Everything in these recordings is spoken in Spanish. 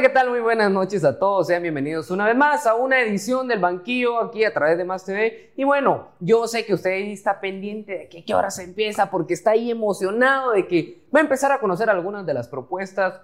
¿qué tal? Muy buenas noches a todos. Sean bienvenidos una vez más a una edición del Banquillo aquí a través de Más TV. Y bueno, yo sé que usted está pendiente de que qué hora se empieza porque está ahí emocionado de que va a empezar a conocer algunas de las propuestas,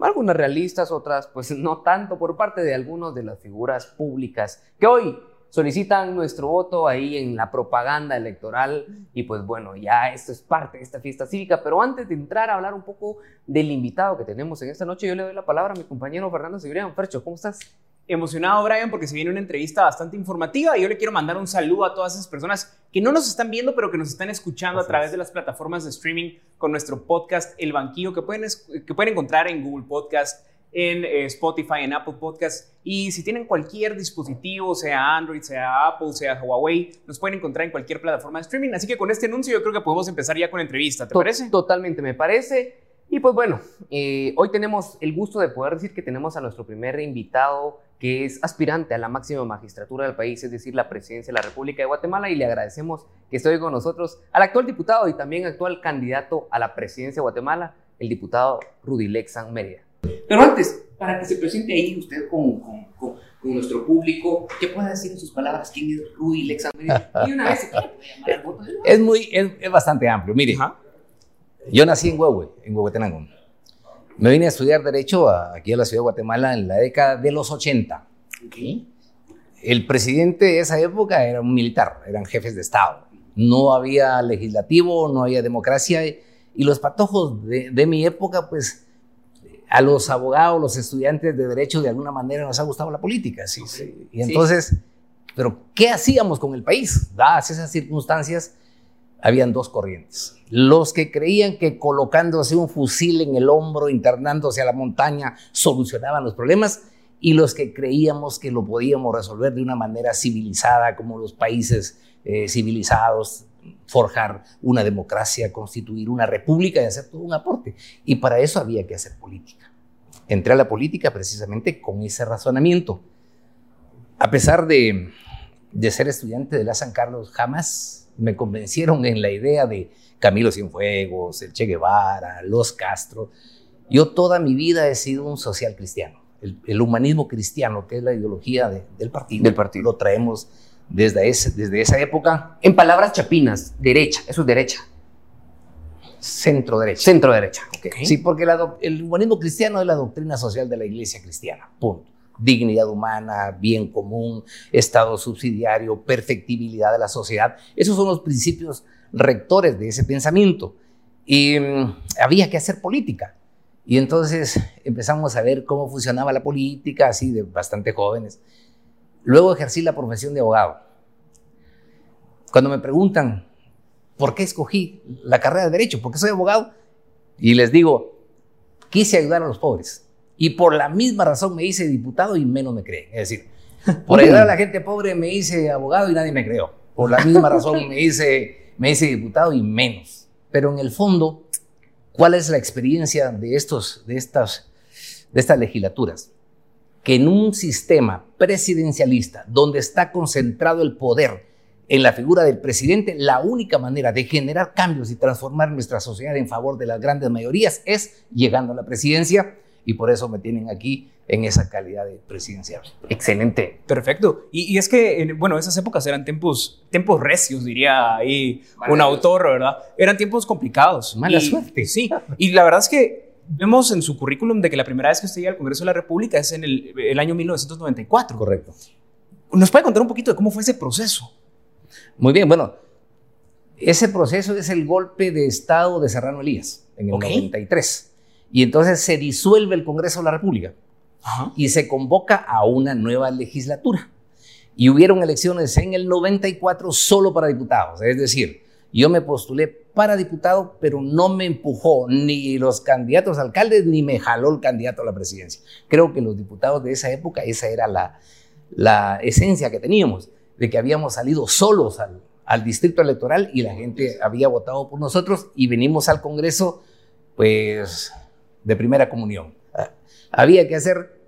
algunas realistas, otras pues no tanto por parte de algunas de las figuras públicas que hoy solicitan nuestro voto ahí en la propaganda electoral y pues bueno, ya esto es parte de esta fiesta cívica, pero antes de entrar a hablar un poco del invitado que tenemos en esta noche, yo le doy la palabra a mi compañero Fernando Cibrián. Fercho, ¿cómo estás? Emocionado, Brian, porque se viene una entrevista bastante informativa y yo le quiero mandar un saludo a todas esas personas que no nos están viendo, pero que nos están escuchando a través de las plataformas de streaming con nuestro podcast El Banquillo, que pueden, que pueden encontrar en Google Podcast, en eh, Spotify, en Apple Podcasts. Y si tienen cualquier dispositivo, sea Android, sea Apple, sea Huawei, nos pueden encontrar en cualquier plataforma de streaming. Así que con este anuncio yo creo que podemos empezar ya con la entrevista. ¿Te parece? Totalmente, me parece. Y pues bueno, eh, hoy tenemos el gusto de poder decir que tenemos a nuestro primer invitado que es aspirante a la máxima magistratura del país, es decir, la presidencia de la República de Guatemala, y le agradecemos que esté hoy con nosotros al actual diputado y también actual candidato a la presidencia de Guatemala, el diputado Rudy Lexan Mérida. Pero antes, para que se presente ahí usted con, con, con, nuestro público, ¿qué puede decir en sus palabras? ¿Quién es Rudy Mérida? Y una vez, ¿qué puede llamar al voto? Es, muy, es, es bastante amplio. Mire, yo nací en Huehue, en Huehuetenango. Me vine a estudiar Derecho aquí a la ciudad de Guatemala en la década de los 80. Okay. El presidente de esa época era un militar, eran jefes de Estado. No había legislativo, no había democracia y los patojos de, de mi época, pues a los abogados, los estudiantes de derecho, de alguna manera nos ha gustado la política. Sí, sí. Y entonces, pero ¿qué hacíamos con el país? Dadas esas circunstancias, habían dos corrientes. Los que creían que colocándose un fusil en el hombro, internándose a la montaña, solucionaban los problemas, y los que creíamos que lo podíamos resolver de una manera civilizada, como los países eh, civilizados, forjar una democracia, constituir una república y hacer todo un aporte. Y para eso había que hacer política. Entré a la política precisamente con ese razonamiento. A pesar de, de ser estudiante de la San Carlos, jamás me convencieron en la idea de Camilo Cienfuegos, el Che Guevara, los Castro. Yo toda mi vida he sido un social cristiano. El, humanismo cristiano, que es la ideología del partido, del partido, lo traemos desde, ese, desde esa época. En palabras chapinas, derecha, eso es derecha. Centro derecha. Centro derecha. Okay. Sí, porque el humanismo cristiano es la doctrina social de la iglesia cristiana. Punto. Dignidad humana, bien común, estado subsidiario, perfectibilidad de la sociedad. Esos son los principios rectores de ese pensamiento. Y um, había que hacer política. Y entonces empezamos a ver cómo funcionaba la política, así de bastante jóvenes. Luego ejercí la profesión de abogado. Cuando me preguntan por qué escogí la carrera de derecho, por qué soy abogado, y les digo, quise ayudar a los pobres. Y por la misma razón me hice diputado y menos me creen. Es decir, por ayudar a la gente pobre me hice abogado y nadie me creó. Por la misma razón me hice, me hice diputado y menos. Pero en el fondo, ¿cuál es la experiencia de, estos, de, estas, de estas legislaturas? Que en un sistema presidencialista donde está concentrado el poder en la figura del presidente, la única manera de generar cambios y transformar nuestra sociedad en favor de las grandes mayorías es llegando a la presidencia y por eso me tienen aquí en esa calidad de presidencial. Excelente. Perfecto. Y, es que, bueno, esas épocas eran tiempos, tiempos recios, diría ahí un autor, ¿verdad? Eran tiempos complicados. Mala suerte. Sí. Y la verdad es que vemos en su currículum de que la primera vez que usted llega al Congreso de la República es en el, año 1994. Correcto. ¿Nos puede contar un poquito de cómo fue ese proceso? Muy bien, bueno, ese proceso es el golpe de Estado de Serrano Elías en el 93. Y entonces se disuelve el Congreso de la República y se convoca a una nueva legislatura. Y hubieron elecciones en el 94 solo para diputados, es decir, yo me postulé para diputado, pero no me empujó ni los candidatos alcaldes ni me jaló el candidato a la presidencia. Creo que los diputados de esa época, esa era la, la esencia que teníamos, de que habíamos salido solos al, al distrito electoral y la gente había votado por nosotros y venimos al Congreso, pues, de primera comunión. Había que hacer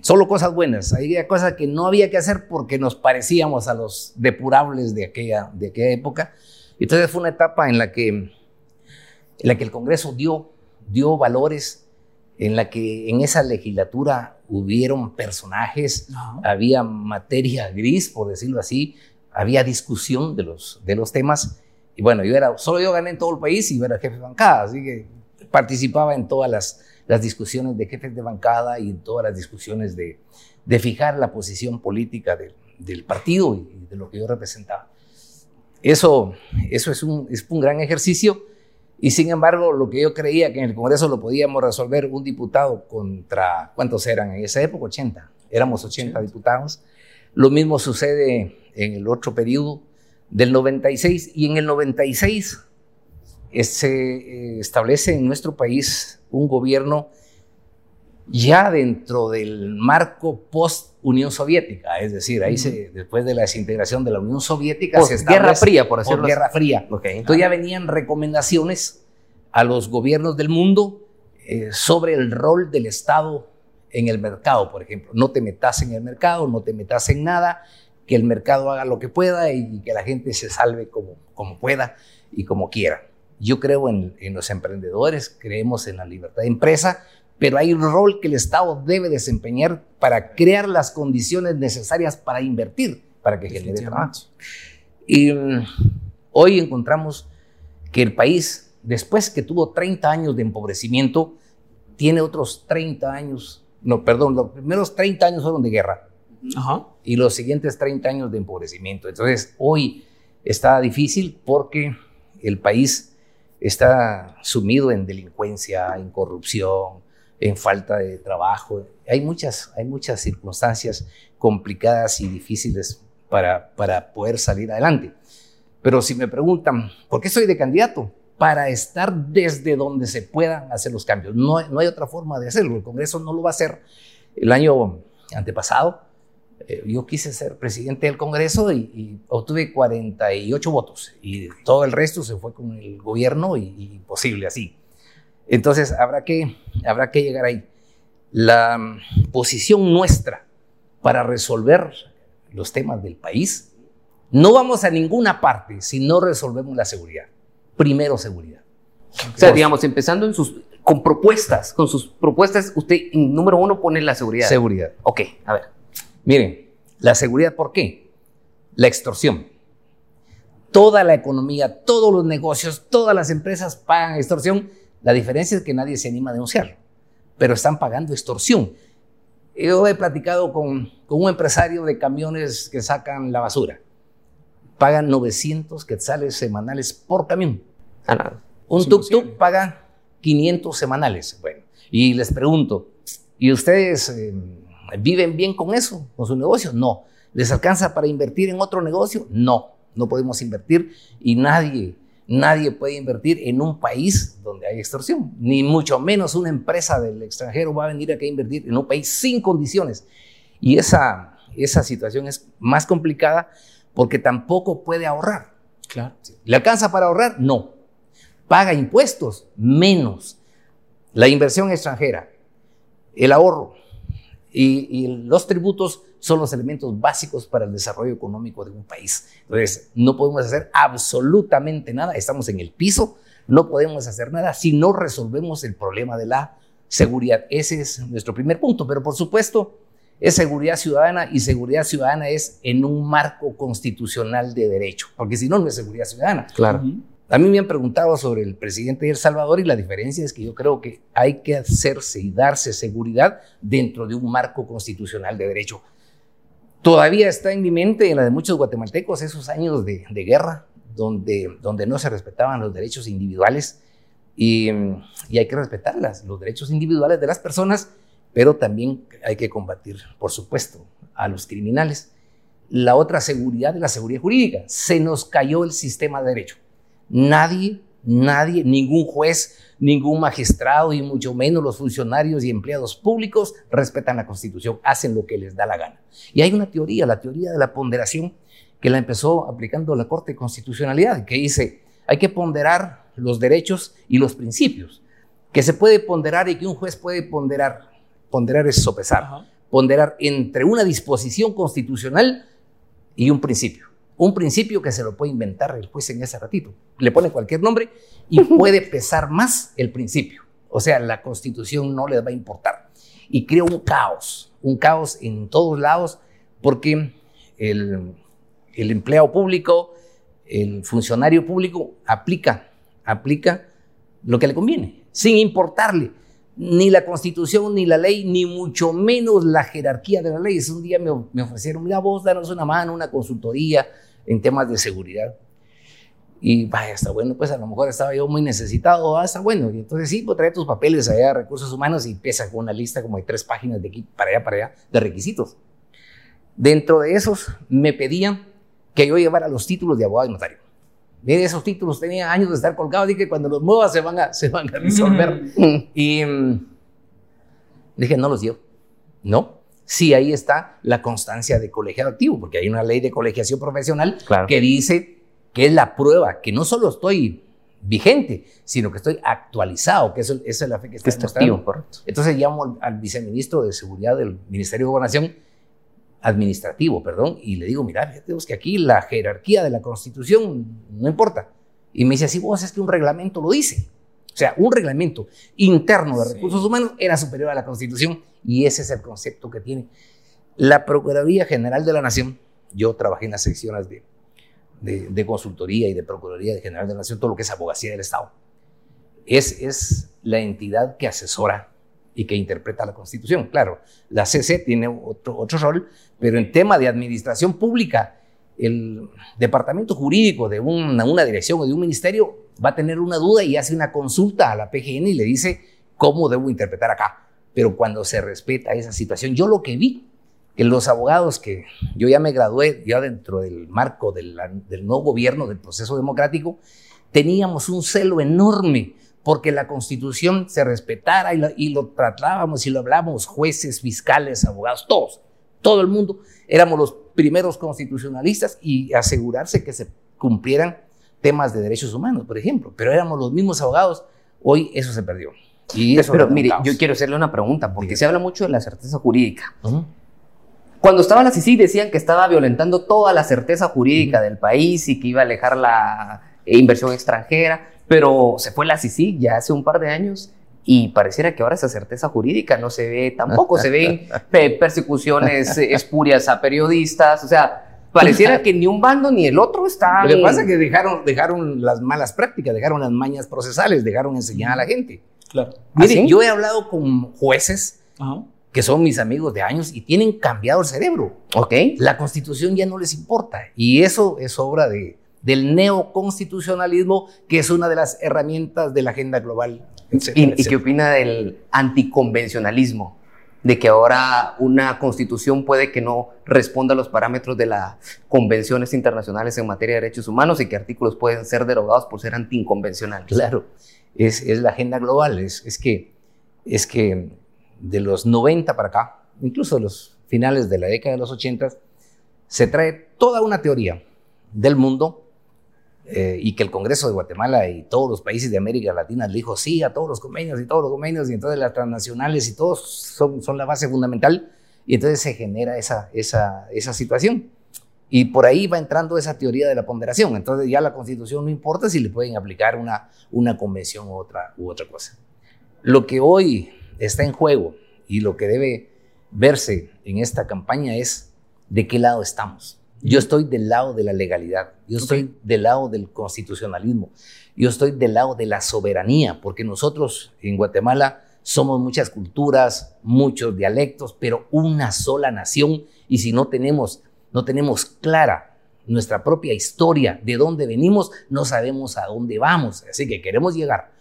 solo cosas buenas, había cosas que no había que hacer porque nos parecíamos a los depurables de aquella, de aquella época entonces fue una etapa en la que, en la que el Congreso dio, dio valores en la que en esa legislatura hubieron personajes, había materia gris, por decirlo así, había discusión de los, de los temas. Y bueno, yo era, solo yo gané en todo el país y yo era jefe de bancada, así que participaba en todas las, las discusiones de jefes de bancada y en todas las discusiones de, de fijar la posición política del, del partido y de lo que yo representaba. Eso, eso es, un, es un gran ejercicio y sin embargo lo que yo creía que en el Congreso lo podíamos resolver un diputado contra, ¿cuántos eran en esa época? 80. Éramos 80 diputados. Lo mismo sucede en el otro periodo del 96 y en el 96 eh, se eh, establece en nuestro país un gobierno ya dentro del marco post-Unión Soviética, es decir, ahí se, después de la desintegración de la Unión Soviética, se Guerra Fría, por decirlo Guerra Fría. Entonces ya venían recomendaciones a los gobiernos del mundo eh, sobre el rol del Estado en el mercado, por ejemplo. No te metas en el mercado, no te metas en nada, que el mercado haga lo que pueda y que la gente se salve como, como pueda y como quiera. Yo creo en, en los emprendedores, creemos en la libertad de empresa, pero hay un rol que el Estado debe desempeñar para crear las condiciones necesarias para invertir, para que genere trabajo. Y mm, hoy encontramos que el país, después que tuvo 30 años de empobrecimiento, tiene otros 30 años, no, perdón, los primeros 30 años fueron de guerra y los siguientes 30 años de empobrecimiento. Entonces, hoy está difícil porque el país está sumido en delincuencia, en corrupción, en falta de trabajo. Hay muchas, hay muchas circunstancias complicadas y difíciles para, para poder salir adelante. Pero si me preguntan, ¿por qué soy de candidato? Para estar desde donde se puedan hacer los cambios. No, no hay otra forma de hacerlo. El Congreso no lo va a hacer. El año antepasado eh, yo quise ser presidente del Congreso y, obtuve 48 votos y todo el resto se fue con el gobierno y, y imposible así. Entonces habrá que, habrá que llegar ahí. La mm, posición nuestra para resolver los temas del país, no vamos a ninguna parte si no resolvemos la seguridad. Primero seguridad. O sea, digamos, empezando en sus, con propuestas, con sus propuestas, usted en número uno pone la seguridad. Seguridad. Ok, a ver. Miren, la seguridad, ¿por qué? La extorsión. Toda la economía, todos los negocios, todas las empresas pagan extorsión la diferencia es que nadie se anima a denunciarlo, pero están pagando extorsión. Yo he platicado con, un empresario de camiones que sacan la basura. Pagan 900 quetzales semanales por camión. Ah, un tuk-tuk paga 500 semanales. Bueno, y les pregunto, ¿y ustedes eh, viven bien con eso, con su negocio? No. ¿Les alcanza para invertir en otro negocio? No, no podemos invertir y nadie Nadie puede invertir en un país donde hay extorsión, ni mucho menos una empresa del extranjero va a venir aquí a invertir en un país sin condiciones. Y esa, esa situación es más complicada porque tampoco puede ahorrar. Claro. ¿Le alcanza para ahorrar? No. ¿Paga impuestos? Menos. La inversión extranjera, el ahorro y, y los tributos son los elementos básicos para el desarrollo económico de un país. Entonces, no podemos hacer absolutamente nada, estamos en el piso, no podemos hacer nada si no resolvemos el problema de la seguridad. Ese es nuestro primer punto, pero por supuesto es seguridad ciudadana y seguridad ciudadana es en un marco constitucional de derecho, porque si no, no es seguridad ciudadana. Claro. A me han preguntado sobre el presidente de El Salvador y la diferencia es que yo creo que hay que hacerse y darse seguridad dentro de un marco constitucional de derecho. Todavía está en mi mente, en la de muchos guatemaltecos, esos años de, guerra, donde, donde no se respetaban los derechos individuales y, y hay que respetarlas, los derechos individuales de las personas, pero también hay que combatir, por supuesto, a los criminales. La otra seguridad es la seguridad jurídica. Se nos cayó el sistema de derecho. Nadie, nadie, ningún juez, ningún magistrado y mucho menos los funcionarios y empleados públicos respetan la Constitución, hacen lo que les da la gana. Y hay una teoría, la teoría de la ponderación, que la empezó aplicando la Corte de Constitucionalidad, que dice, hay que ponderar los derechos y los principios, que se puede ponderar y que un juez puede ponderar. Ponderar es sopesar, ponderar entre una disposición constitucional y un principio un principio que se lo puede inventar el juez en ese ratito. Le pone cualquier nombre y puede pesar más el principio. O sea, la constitución no les va a importar. Y crea un caos, un caos en todos lados, porque el, el empleado público, el funcionario público aplica, aplica lo que le conviene, sin importarle ni la constitución, ni la ley, ni mucho menos la jerarquía de la ley. Un día me, me ofrecieron, mira vos, danos una mano, una consultoría en temas de seguridad. Y vaya, está bueno, pues a lo mejor estaba yo muy necesitado, ah, está bueno. Y entonces sí, pues trae tus papeles allá a recursos humanos y empieza con una lista como de tres páginas de aquí para allá, para allá, de requisitos. Dentro de esos me pedían que yo llevara los títulos de abogado y notario. Mire, esos títulos tenían años de estar colgados, dije, cuando los muevas se van a, se van a resolver. y mm, dije, no los dio. No. Sí, ahí está la constancia de colegiado activo, porque hay una ley de colegiación profesional Claro. que dice que es la prueba, que no solo estoy vigente, sino que estoy actualizado, que eso, esa es la fe que está Está activo, correcto. Entonces llamo al, al viceministro de Seguridad del Ministerio de Gobernación, administrativo, perdón, y le digo, mira, vos que aquí la jerarquía de la Constitución no importa. Y me dice, así vos es que un reglamento lo dice. O sea, un reglamento interno de Sí. recursos humanos era superior a la Constitución y ese es el concepto que tiene. La Procuraduría General de la Nación, yo trabajé en las secciones de, de, de consultoría y de Procuraduría General de la Nación, todo lo que es abogacía del Estado. Es, es la entidad que asesora y que interpreta la Constitución. Claro, la CC tiene otro, otro rol, pero en tema de administración pública, el departamento jurídico de una, una dirección o de un ministerio va a tener una duda y hace una consulta a la PGN y le dice cómo debo interpretar acá. Pero cuando se respeta esa situación, yo lo que vi, que los abogados que yo ya me gradué, ya dentro del marco del nuevo gobierno, del proceso democrático, teníamos un celo enorme porque la constitución se respetara y lo, y lo tratábamos y lo hablábamos, jueces, fiscales, abogados, todos, todo el mundo, éramos los primeros constitucionalistas y asegurarse que se cumplieran temas de derechos humanos, por ejemplo, pero éramos los mismos abogados, hoy eso se perdió. Y eso Pero mire, yo quiero hacerle una pregunta, porque se habla mucho de la certeza jurídica. Cuando estaba la CICI decían que estaba violentando toda la certeza jurídica del país y que iba a alejar la eh, inversión extranjera, pero se fue la CICI ya hace un par de años y pareciera que ahora esa certeza jurídica no se ve tampoco, se ven pe- persecuciones eh, espurias a periodistas, o sea, pareciera que ni un bando ni el otro están... Lo que pasa es que dejaron, dejaron las malas prácticas, dejaron las mañas procesales, dejaron enseñar a la gente. Claro. Mire, ¿Ah, yo he hablado con jueces Ajá. que son mis amigos de años y tienen cambiado el cerebro. Ok. La constitución ya no les importa. Y eso es obra de, del neoconstitucionalismo, que es una de las herramientas de la agenda global. etcétera, ¿Y, y qué etcétera. opina del anticonvencionalismo? De que ahora una constitución puede que no responda a los parámetros de las convenciones internacionales en materia de derechos humanos y que artículos pueden ser derogados por ser anticonvencionales. Claro, es, es la agenda global. Es, es, que, es que de los 90 para acá, incluso de los finales de la década de los 80, se trae toda una teoría del mundo eh, y que el Congreso de Guatemala y todos los países de América Latina le dijo sí a todos los convenios y todos los convenios y entonces las transnacionales y todos son, son la base fundamental y entonces se genera esa, esa, esa situación. Y por ahí va entrando esa teoría de la ponderación. Entonces ya la constitución no importa si le pueden aplicar una, una convención u otra, u otra cosa. Lo que hoy está en juego y lo que debe verse en esta campaña es de qué lado estamos. Yo estoy del lado de la legalidad, yo estoy del lado del constitucionalismo, yo estoy del lado de la soberanía, porque nosotros en Guatemala somos muchas culturas, muchos dialectos, pero una sola nación y si no tenemos no tenemos clara nuestra propia historia, de dónde venimos, no sabemos a dónde vamos. Así que queremos llegar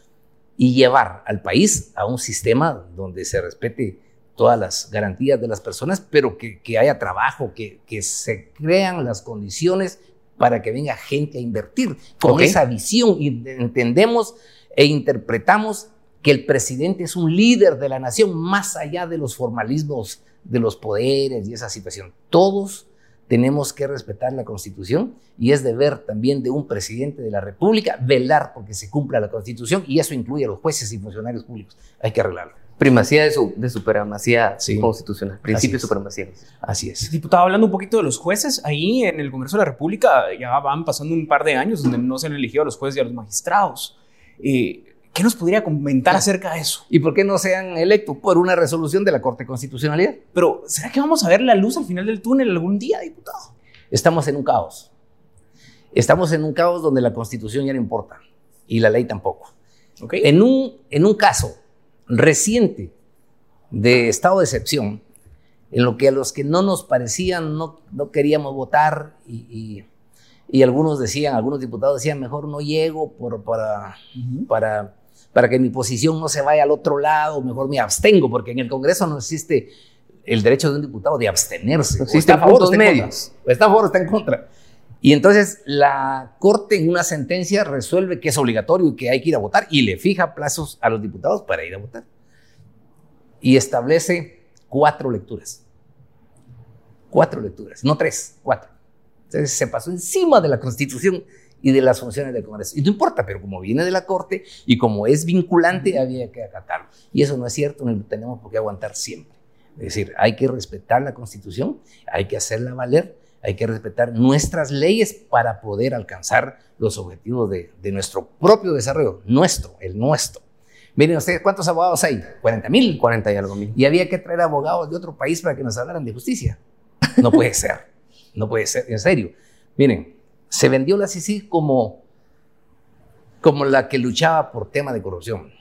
y llevar al país a un sistema donde se respete todas las garantías de las personas, pero que, que haya trabajo, que, que, se crean las condiciones para que venga gente a invertir con Okay. esa visión y entendemos e interpretamos que el presidente es un líder de la nación más allá de los formalismos de los poderes y esa situación. Todos tenemos que respetar la Constitución y es deber también de un presidente de la República velar porque se cumpla la Constitución y eso incluye a los jueces y funcionarios públicos. Hay que arreglarlo. Primacía de, su, de supremacía Sí. constitucional, principio de Así es. supremacía. Así es. Diputado, hablando un poquito de los jueces, ahí en el Congreso de la República ya van pasando un par de años donde no se han elegido a los jueces y a los magistrados. Eh, ¿Qué nos podría comentar acerca de eso? ¿Y por qué no sean electos? Por una resolución de la Corte de Constitucionalidad. Pero, ¿será que vamos a ver la luz al final del túnel algún día, diputado? Estamos en un caos. Estamos en un caos donde la Constitución ya no importa y la ley tampoco. Okay. En, un, en un caso reciente de estado de excepción, en lo que a los que no nos parecían no, no queríamos votar y, y, y, algunos decían, algunos diputados decían, mejor no llego por, para, uh -huh. para, para que mi posición no se vaya al otro lado, mejor me abstengo, porque en el Congreso no existe el derecho de un diputado de abstenerse. Existe a favor, está medios. Está a favor, está en contra. Y entonces la Corte en una sentencia resuelve que es obligatorio y que hay que ir a votar y le fija plazos a los diputados para ir a votar. Y establece cuatro lecturas. Cuatro lecturas, no tres, cuatro. Entonces se pasó encima de la Constitución y de las funciones del Congreso. Y no importa, pero como viene de la Corte y como es vinculante, había que acatarlo. Y eso no es cierto, no lo tenemos por qué aguantar siempre. Es decir, hay que respetar la Constitución, hay que hacerla valer, hay que respetar nuestras leyes para poder alcanzar los objetivos de, de nuestro propio desarrollo, nuestro, el nuestro. Miren ustedes, ¿cuántos abogados hay? 40 mil. 40 y algo mil. Y había que traer abogados de otro país para que nos hablaran de justicia. No puede ser, no puede ser, en serio. Miren, se vendió la CICI como, como la que luchaba por tema de corrupción,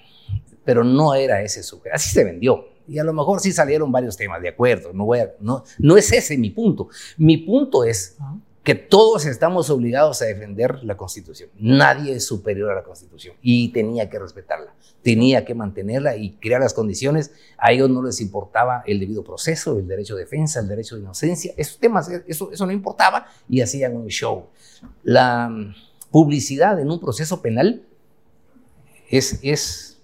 pero no era ese sujeto, así se vendió. Y a lo mejor sí salieron varios temas, de acuerdo, no, voy a, no, no es ese mi punto. Mi punto es que todos estamos obligados a defender la Constitución. Nadie es superior a la Constitución y tenía que respetarla, tenía que mantenerla y crear las condiciones. A ellos no les importaba el debido proceso, el derecho de defensa, el derecho de inocencia, esos temas, eso, eso no importaba y hacían un show. La publicidad en un proceso penal es, es,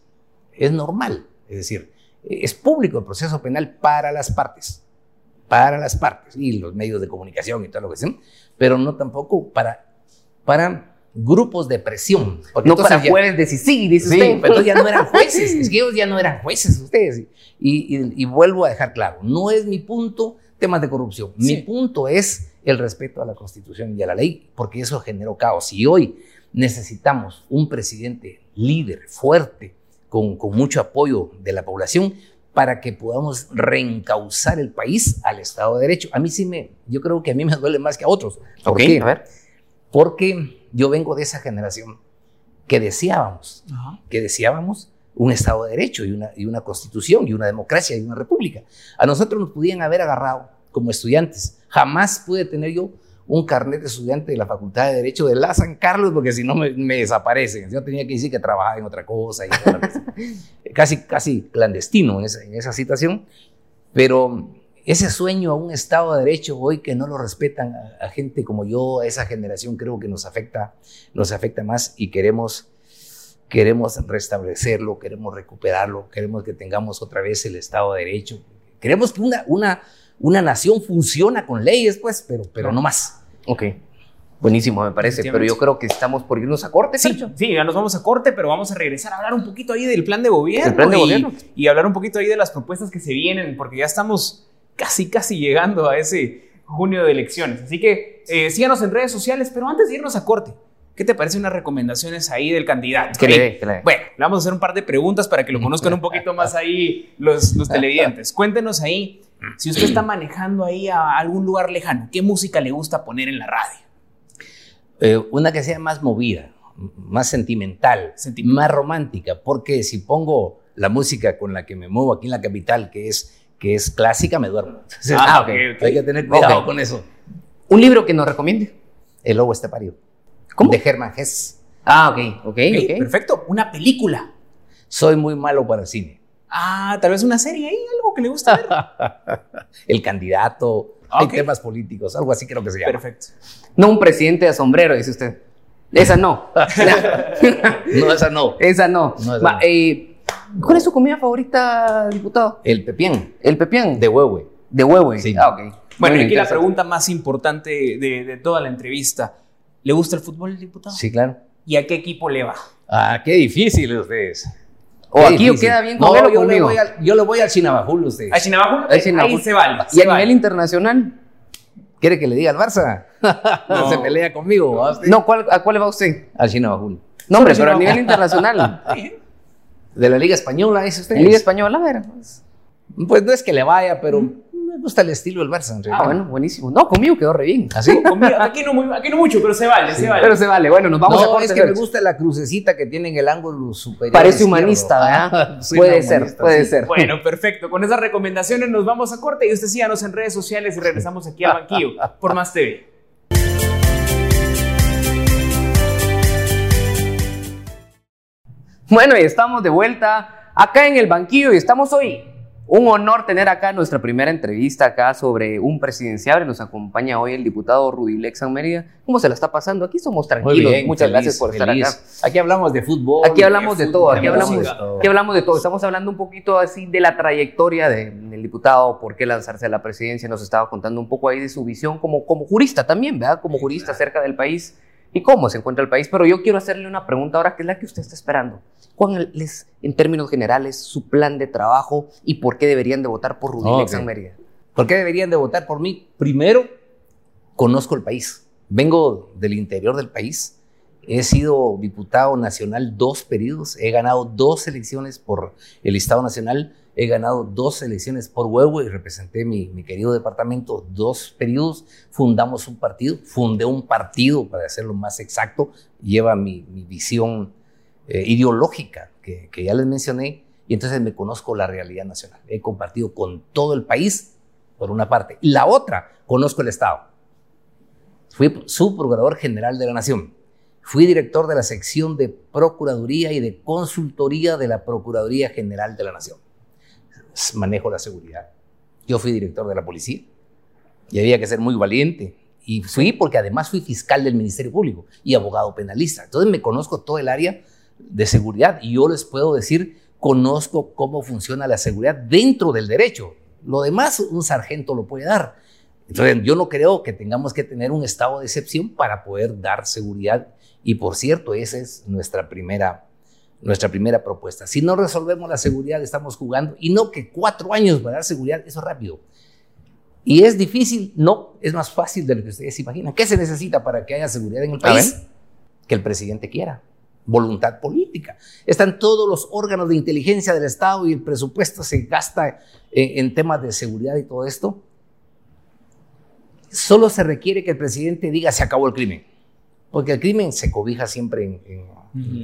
es normal, es decir, es público el proceso penal para las partes, para las partes y los medios de comunicación y todo lo que sea, pero no tampoco para, para grupos de presión. Porque no para ya, jueces de sí, dice sí, usted. pero ya no eran jueces, es que ellos ya no eran jueces ustedes. Y, y, y vuelvo a dejar claro, no es mi punto temas de corrupción, sí. mi punto es el respeto a la Constitución y a la ley, porque eso generó caos. Y hoy necesitamos un presidente líder, fuerte, con, con, mucho apoyo de la población para que podamos reencauzar el país al Estado de Derecho. A mí sí me, yo creo que a mí me duele más que a otros. ¿Por okay, qué? A ver. Porque yo vengo de esa generación que deseábamos, uh -huh. que deseábamos un Estado de Derecho y una, y una constitución y una democracia y una república. A nosotros nos podían haber agarrado como estudiantes. Jamás pude tener yo un carnet de estudiante de la Facultad de Derecho de la San Carlos, porque si no me, me, desaparecen. Yo tenía que decir que trabajaba en otra cosa, y otra cosa. casi, casi clandestino en esa, en esa, situación. Pero ese sueño a un Estado de Derecho hoy que no lo respetan a, a, gente como yo, a esa generación, creo que nos afecta, nos afecta más y queremos, queremos restablecerlo, queremos recuperarlo, queremos que tengamos otra vez el Estado de Derecho. Queremos que una, una, una nación funciona con leyes, pues, pero, pero no más. Ok. Buenísimo, me parece, pero yo creo que estamos por irnos a corte, sí, sí, ya nos vamos a corte, pero vamos a regresar a hablar un poquito ahí del plan de gobierno, el plan de y, gobierno. y hablar un poquito ahí de las propuestas que se vienen, porque ya estamos casi, casi llegando a ese junio de elecciones. Así que eh, síganos en redes sociales, pero antes de irnos a corte, ¿qué te parecen unas recomendaciones ahí del candidato? Que le dé, que le dé. Bueno, le vamos a hacer un par de preguntas para que lo conozcan un poquito más ahí los, los televidentes. Cuéntenos ahí si usted está manejando ahí a algún lugar lejano, ¿qué música le gusta poner en la radio? Eh, una que sea más movida, más sentimental, sentimental, más romántica, porque si pongo la música con la que me muevo aquí en la capital, que es, que es clásica, me duermo. Entonces, ah, okay, okay. Hay que tener cuidado okay. con eso. ¿Un libro que nos recomiende? El lobo estepario. ¿Cómo? De Germán Hess. Ah, ok, ok, Perfecto. Una película. Soy muy malo para el cine. Ah, tal vez una serie ahí, algo que le gusta ver. el candidato, okay. hay temas políticos, algo así creo que se llama. Perfecto. No un presidente de sombrero, dice usted. Esa no. no, esa no. Esa no. no, esa Va, no. Eh, ¿Cuál es su comida favorita, diputado? El pepián. El pepián. De huehue. De huehue. Sí. Ah, ok. Bueno, y aquí la pregunta más importante de, de, toda la entrevista. ¿Le gusta el fútbol, diputado? Sí, claro. ¿Y a qué equipo le va? Ah, qué difícil ustedes. O aquí difícil. queda bien con no, yo le, voy al, yo le voy al Chinabajul usted. ¿Al Chinabajul? Ahí se vale. ¿Y se a vale. nivel internacional? ¿Quiere que le diga al Barça? No. Se pelea conmigo. No, ¿cuál, ¿a cuál le va usted? Al Chinabajul. No, hombre, pero a nivel internacional. De la Liga Española, ¿es usted? Liga Española, a ver. Pues, Pues no es que le vaya, pero me gusta el estilo del Barça. en realidad. Ah, bueno, buenísimo. No, conmigo quedó re bien. ¿Así? Conmigo, aquí, no muy- aquí no mucho, pero se vale, se vale. Pero se vale. Bueno, nos vamos a no, corte, es que me gusta la crucecita que tiene en el ángulo superior. Parece humanista, ¿verdad? Ah, puede ser, humanista, puede sí. ser. Bueno, perfecto. Con esas recomendaciones nos vamos a corte y usted síganos en redes sociales y regresamos aquí a Banquillo por Más TV. Bueno, y estamos de vuelta acá en el banquillo y estamos hoy. Un honor tener acá nuestra primera entrevista acá sobre un presidenciable. Nos acompaña hoy el diputado Rudy Lexan Mérida. ¿Cómo se la está pasando? Aquí somos tranquilos. bien, Muchas feliz, gracias por estar acá. Aquí hablamos de fútbol. Aquí hablamos de todo, aquí de hablamos, música. aquí hablamos de todo. Estamos hablando un poquito así de la trayectoria de- del diputado, por qué lanzarse a la presidencia. Nos estaba contando un poco ahí de su visión como, como jurista también, ¿verdad? Como jurista acerca del país y cómo se encuentra el país. Pero yo quiero hacerle una pregunta ahora que es la que usted está esperando. ¿Cuál es, en términos generales, su plan de trabajo y por qué deberían de votar por Rudy Ok. Lexan Mérida? ¿Por qué deberían de votar por mí? Primero, conozco el país. Vengo del interior del país. He sido diputado nacional dos periodos. He ganado dos elecciones por el Estado Nacional. He ganado dos elecciones por Huevo y representé mi, mi querido departamento dos periodos. Fundamos un partido. Fundé un partido, para hacerlo más exacto. Lleva mi, visión eh, ideológica que, que ya les mencioné. Y entonces me conozco la realidad nacional. He compartido con todo el país por una parte. Y la otra, conozco el Estado. Fui subprocurador general de la Nación. Fui director de la sección de Procuraduría y de Consultoría de la Procuraduría General de la Nación. Manejo la seguridad. Yo fui director de la policía y había que ser muy valiente. Y fui porque además fui fiscal del Ministerio Público y abogado penalista. Entonces me conozco todo el área de seguridad y yo les puedo decir, conozco cómo funciona la seguridad dentro del derecho. Lo demás un sargento lo puede dar. Entonces yo no creo que tengamos que tener un estado de excepción para poder dar seguridad. Y por cierto, esa es nuestra primera, nuestra primera propuesta. Si no resolvemos la seguridad, estamos jugando. Y no que cuatro años para dar seguridad, eso es rápido. Y es difícil, no, es más fácil de lo que ustedes imaginan. ¿Qué se necesita para que haya seguridad en el país? Que el presidente quiera. Voluntad política. Están todos los órganos de inteligencia del Estado y el presupuesto se gasta en, en temas de seguridad y todo esto. Solo se requiere que el presidente diga se acabó el crimen. Porque el crimen se cobija siempre en, en-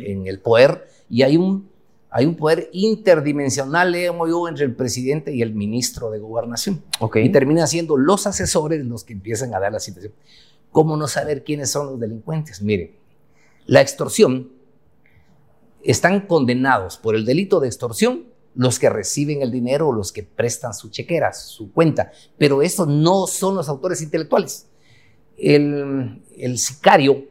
en el poder y hay un, hay un poder interdimensional, yo, entre el presidente y el ministro de gobernación. Ok. Y terminan siendo los asesores los que empiezan a dar la situación. ¿Cómo no saber quiénes son los delincuentes? Miren, la extorsión, están condenados por el delito de extorsión los que reciben el dinero o los que prestan su chequera, su cuenta, pero estos no son los autores intelectuales. El, el sicario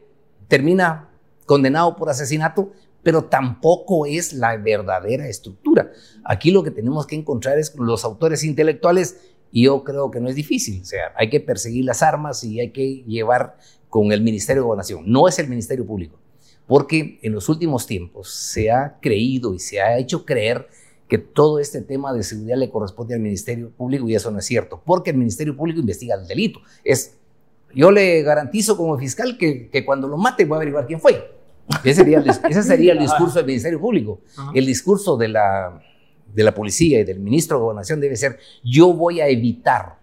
termina condenado por asesinato, pero tampoco es la verdadera estructura. Aquí lo que tenemos que encontrar es los autores intelectuales y yo creo que no es difícil. O sea, hay que perseguir las armas y hay que llevar con el Ministerio de Gobernación. No es el Ministerio Público, porque en los últimos tiempos se ha creído y se ha hecho creer que todo este tema de seguridad le corresponde al Ministerio Público y eso no es cierto, porque el Ministerio Público investiga el delito. Es, yo le garantizo como fiscal que, que cuando lo mate voy a averiguar quién fue. Ese sería el, ese sería el discurso del Ministerio Público. Ajá. El discurso de la, de la policía y del ministro de Gobernación debe ser, yo voy a evitar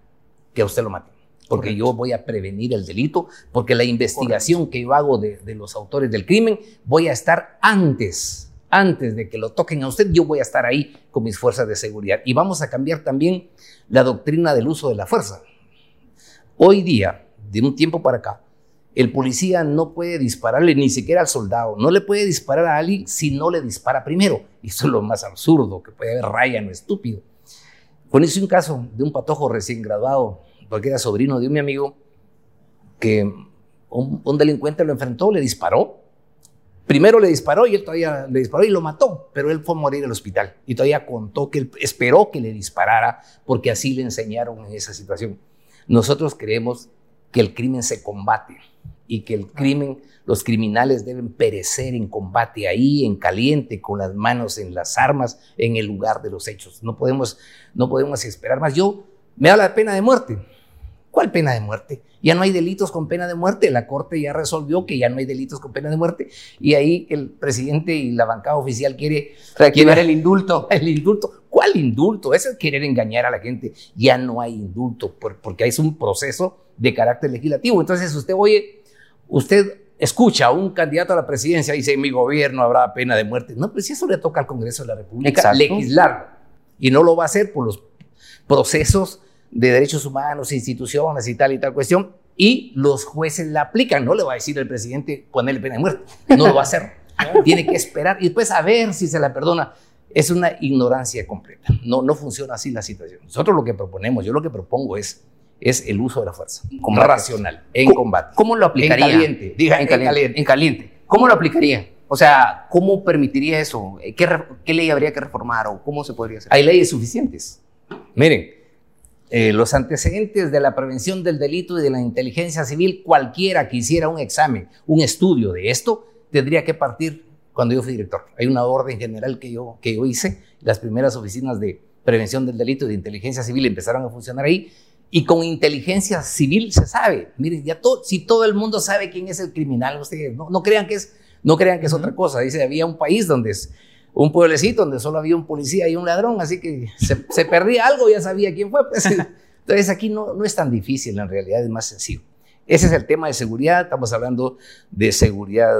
que a usted lo mate, porque yo voy a prevenir el delito, porque la investigación que yo hago de, de los autores del crimen, voy a estar antes, antes de que lo toquen a usted, yo voy a estar ahí con mis fuerzas de seguridad. Y vamos a cambiar también la doctrina del uso de la fuerza. Hoy día, de un tiempo para acá, el policía no puede dispararle ni siquiera al soldado, no le puede disparar a alguien si no le dispara primero. Y eso es lo más absurdo, que puede haber raya en lo estúpido. Conocí un caso de un patojo recién graduado, porque era sobrino de un mi amigo, que un, un delincuente lo enfrentó, le disparó. Primero le disparó y él todavía le disparó y lo mató, pero él fue a morir al hospital. Y todavía contó que él esperó que le disparara porque así le enseñaron en esa situación. Nosotros creemos que el crimen se combate y que el crimen, los criminales deben perecer en combate ahí, en caliente, con las manos en las armas, en el lugar de los hechos. No podemos, no podemos esperar más. Yo me da la pena de muerte, ¿Cuál pena de muerte? Ya no hay delitos con pena de muerte. La Corte ya resolvió que ya no hay delitos con pena de muerte. Y ahí el presidente y la bancada oficial quiere reactivar el indulto. El indulto. ¿Cuál indulto? Eso es querer engañar a la gente. Ya no hay indulto porque es un proceso de carácter legislativo. Entonces usted oye, usted escucha a un candidato a la presidencia y dice, en mi gobierno habrá pena de muerte. No, pero si eso le toca al Congreso de la República legislar. Y no lo va a hacer por los procesos de derechos humanos, instituciones y tal y tal cuestión. Y los jueces la aplican. No le va a decir el presidente ponerle pena de muerte. No lo va a hacer. Tiene que esperar y después a ver si se la perdona. Es una ignorancia completa. No, no funciona así la situación. Nosotros lo que proponemos, yo lo que propongo es es el uso de la fuerza racional en combate. ¿Cómo lo aplicaría? En caliente, diga, en, caliente, en caliente. ¿Cómo lo aplicaría? O sea, ¿cómo permitiría eso? ¿Qué, ¿Qué, ley habría que reformar o cómo se podría hacer? Hay leyes suficientes. Miren, eh, los antecedentes de la prevención del delito y de la inteligencia civil, cualquiera que hiciera un examen, un estudio de esto, tendría que partir cuando yo fui director. Hay una orden general que yo, que yo hice, las primeras oficinas de prevención del delito y de inteligencia civil empezaron a funcionar ahí y con inteligencia civil se sabe. Miren, ya todo, si todo el mundo sabe quién es el criminal, ustedes no, no crean que es, no crean que es otra cosa. Dice, había un país donde es un pueblecito donde solo había un policía y un ladrón, así que se, se perdía algo, ya sabía quién fue. Pues. Entonces aquí no, no es tan difícil, en realidad es más sencillo. Ese es el tema de seguridad, estamos hablando de seguridad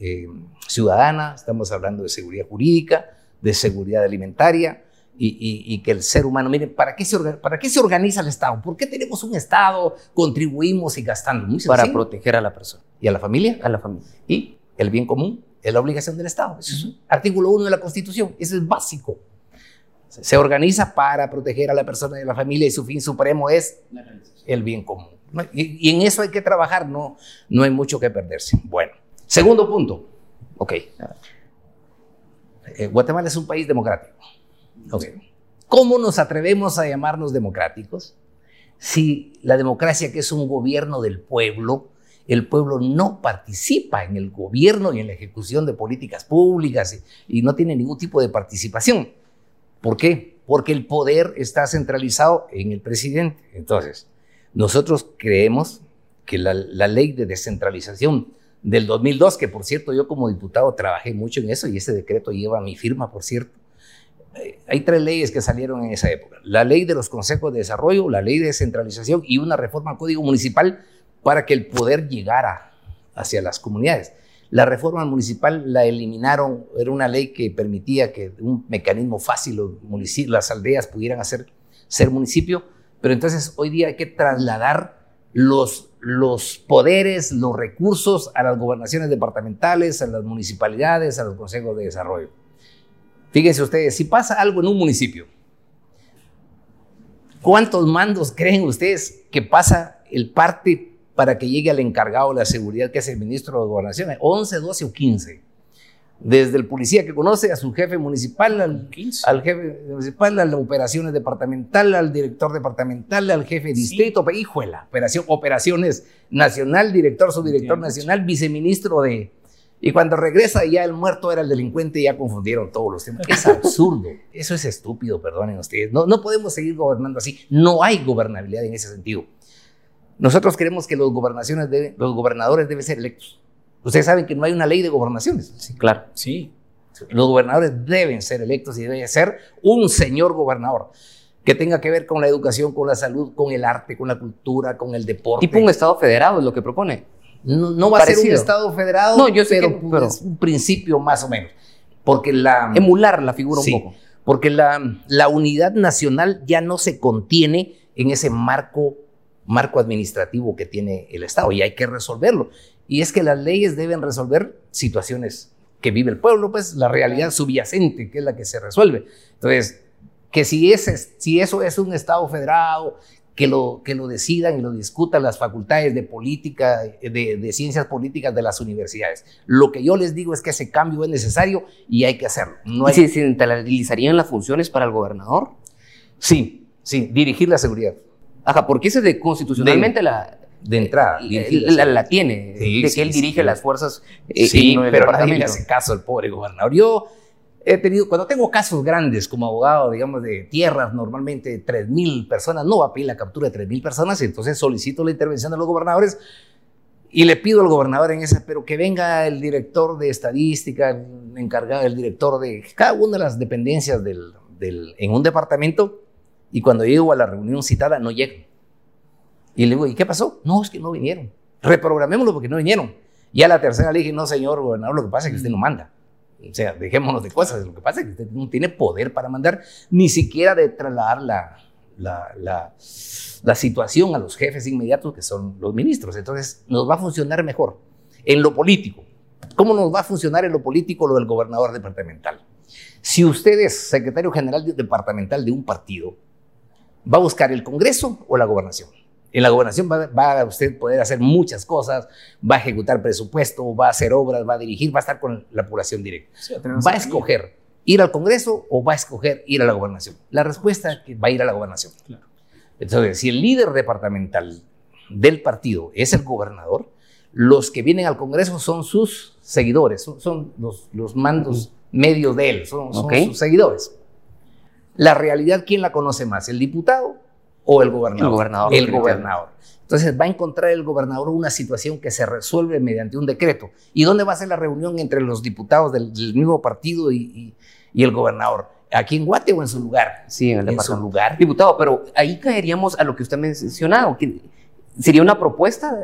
eh, ciudadana, estamos hablando de seguridad jurídica, de seguridad alimentaria, y, que el ser humano, miren, ¿para qué, se ¿para qué se organiza el Estado? ¿Por qué tenemos un Estado? Contribuimos y gastando. Muy Para proteger a la persona. ¿Y a la familia? A la familia. Y el bien común es la obligación del Estado. Eso es artículo 1 de la Constitución. Eso es básico. Se organiza para proteger a la persona y a la familia y su fin supremo es el bien común. Y, en eso hay que trabajar, no, no hay mucho que perderse. Bueno, segundo punto. Ok. Eh, Guatemala es un país democrático. ¿Cómo nos atrevemos a llamarnos democráticos si la democracia, que es un gobierno del pueblo, el pueblo no participa en el gobierno y en la ejecución de políticas públicas y, no tiene ningún tipo de participación? ¿Por qué? Porque el poder está centralizado en el presidente. Entonces, nosotros creemos que la, la ley de descentralización del 2002, que por cierto yo como diputado trabajé mucho en eso y ese decreto lleva mi firma, por cierto, hay tres leyes que salieron en esa época. La ley de los consejos de desarrollo, la ley de descentralización y una reforma al código municipal para que el poder llegara hacia las comunidades. La reforma municipal la eliminaron, era una ley que permitía que un mecanismo fácil las aldeas pudieran hacer, ser municipio, pero entonces hoy día hay que trasladar los, los poderes, los recursos a las gobernaciones departamentales, a las municipalidades, a los consejos de desarrollo. Fíjense ustedes, si pasa algo en un municipio, ¿cuántos mandos creen ustedes que pasa el parte para que llegue al encargado de la seguridad, que es el ministro de Gobernación? ¿11, 12 o 15? Desde el policía que conoce a su jefe municipal, al, al jefe municipal, a las operaciones departamental, al director departamental, al jefe de distrito, sí. híjuela, operación, operaciones nacional, director, subdirector nacional, viceministro de, y cuando regresa ya el muerto era el delincuente y ya confundieron todos los temas. Es absurdo. Eso es estúpido, perdonen ustedes. No, no podemos seguir gobernando así. No hay gobernabilidad en ese sentido. Nosotros queremos que los, gobernaciones los gobernadores deben ser electos. Ustedes saben que no hay una ley de gobernaciones. Sí, claro. Sí. Los gobernadores deben ser electos y debe ser un señor gobernador que tenga que ver con la educación, con la salud, con el arte, con la cultura, con el deporte. Tipo un Estado federado es lo que propone. No, va a ser un Estado federado, no, yo sé pero, que, es un principio más o menos. Porque la, Emular la figura un poco. Porque la, la unidad nacional ya no se contiene en ese marco, marco administrativo que tiene el Estado y hay que resolverlo. Y es que las leyes deben resolver situaciones que vive el pueblo, pues la realidad subyacente, que es la que se resuelve. Entonces, que si, ese, si eso es un Estado federado, que lo, que lo decidan y lo discutan las facultades de política, de, ciencias políticas de las universidades. Lo que yo les digo es que ese cambio es necesario y hay que hacerlo. No hay... ¿Se centralizarían las funciones para el gobernador? Sí, sí, dirigir la seguridad. Ajá, porque ese de constitucionalmente la, de entrada. La, tiene, de que él dirige las fuerzas. Eh, sí, pero nadie le hace caso al pobre gobernador. Yo he tenido, cuando tengo casos grandes como abogado, digamos, de tierras, normalmente 3.000 personas, no va a pedir la captura de 3.000 personas, entonces solicito la intervención de los gobernadores y le pido al gobernador en esa, pero que venga el director de estadística, el encargado, el director de cada una de las dependencias del, del, en un departamento, y cuando llego a la reunión citada no llego. Y le digo, ¿y qué pasó? No, es que no vinieron. Reprogramémoslo porque no vinieron. Y a la tercera le dije, no, señor gobernador, lo que pasa es que usted no manda. O sea, dejémonos de cosas. Lo que pasa es que usted no tiene poder para mandar, ni siquiera de trasladar la, la, la, situación a los jefes inmediatos, que son los ministros. Entonces, nos va a funcionar mejor en lo político. ¿Cómo nos va a funcionar en lo político lo del gobernador departamental? Si usted es secretario general departamental de un partido, ¿va a buscar el Congreso o la gobernación? En la gobernación va, va, a usted poder hacer muchas cosas, va a ejecutar presupuesto, va a hacer obras, va a dirigir, va a estar con la población directa. Sí, va a escoger ir al Congreso o va a escoger ir a la gobernación. La respuesta es que va a ir a la gobernación. Claro. Entonces, si el líder departamental del partido es el gobernador, los que vienen al Congreso son sus seguidores, son, son los, los, mandos medios de él, son, son okay. sus seguidores. La realidad, ¿quién la conoce más? ¿El diputado o el gobernador? El gobernador. El gobernador. Entonces va a encontrar el gobernador una situación que se resuelve mediante un decreto. ¿Y dónde va a ser la reunión entre los diputados del, del mismo partido y, y, y, el gobernador? ¿Aquí en Guate o en su lugar? Sí, en, en su lugar. Diputado, pero ahí caeríamos a lo que usted ha mencionado, que sería una propuesta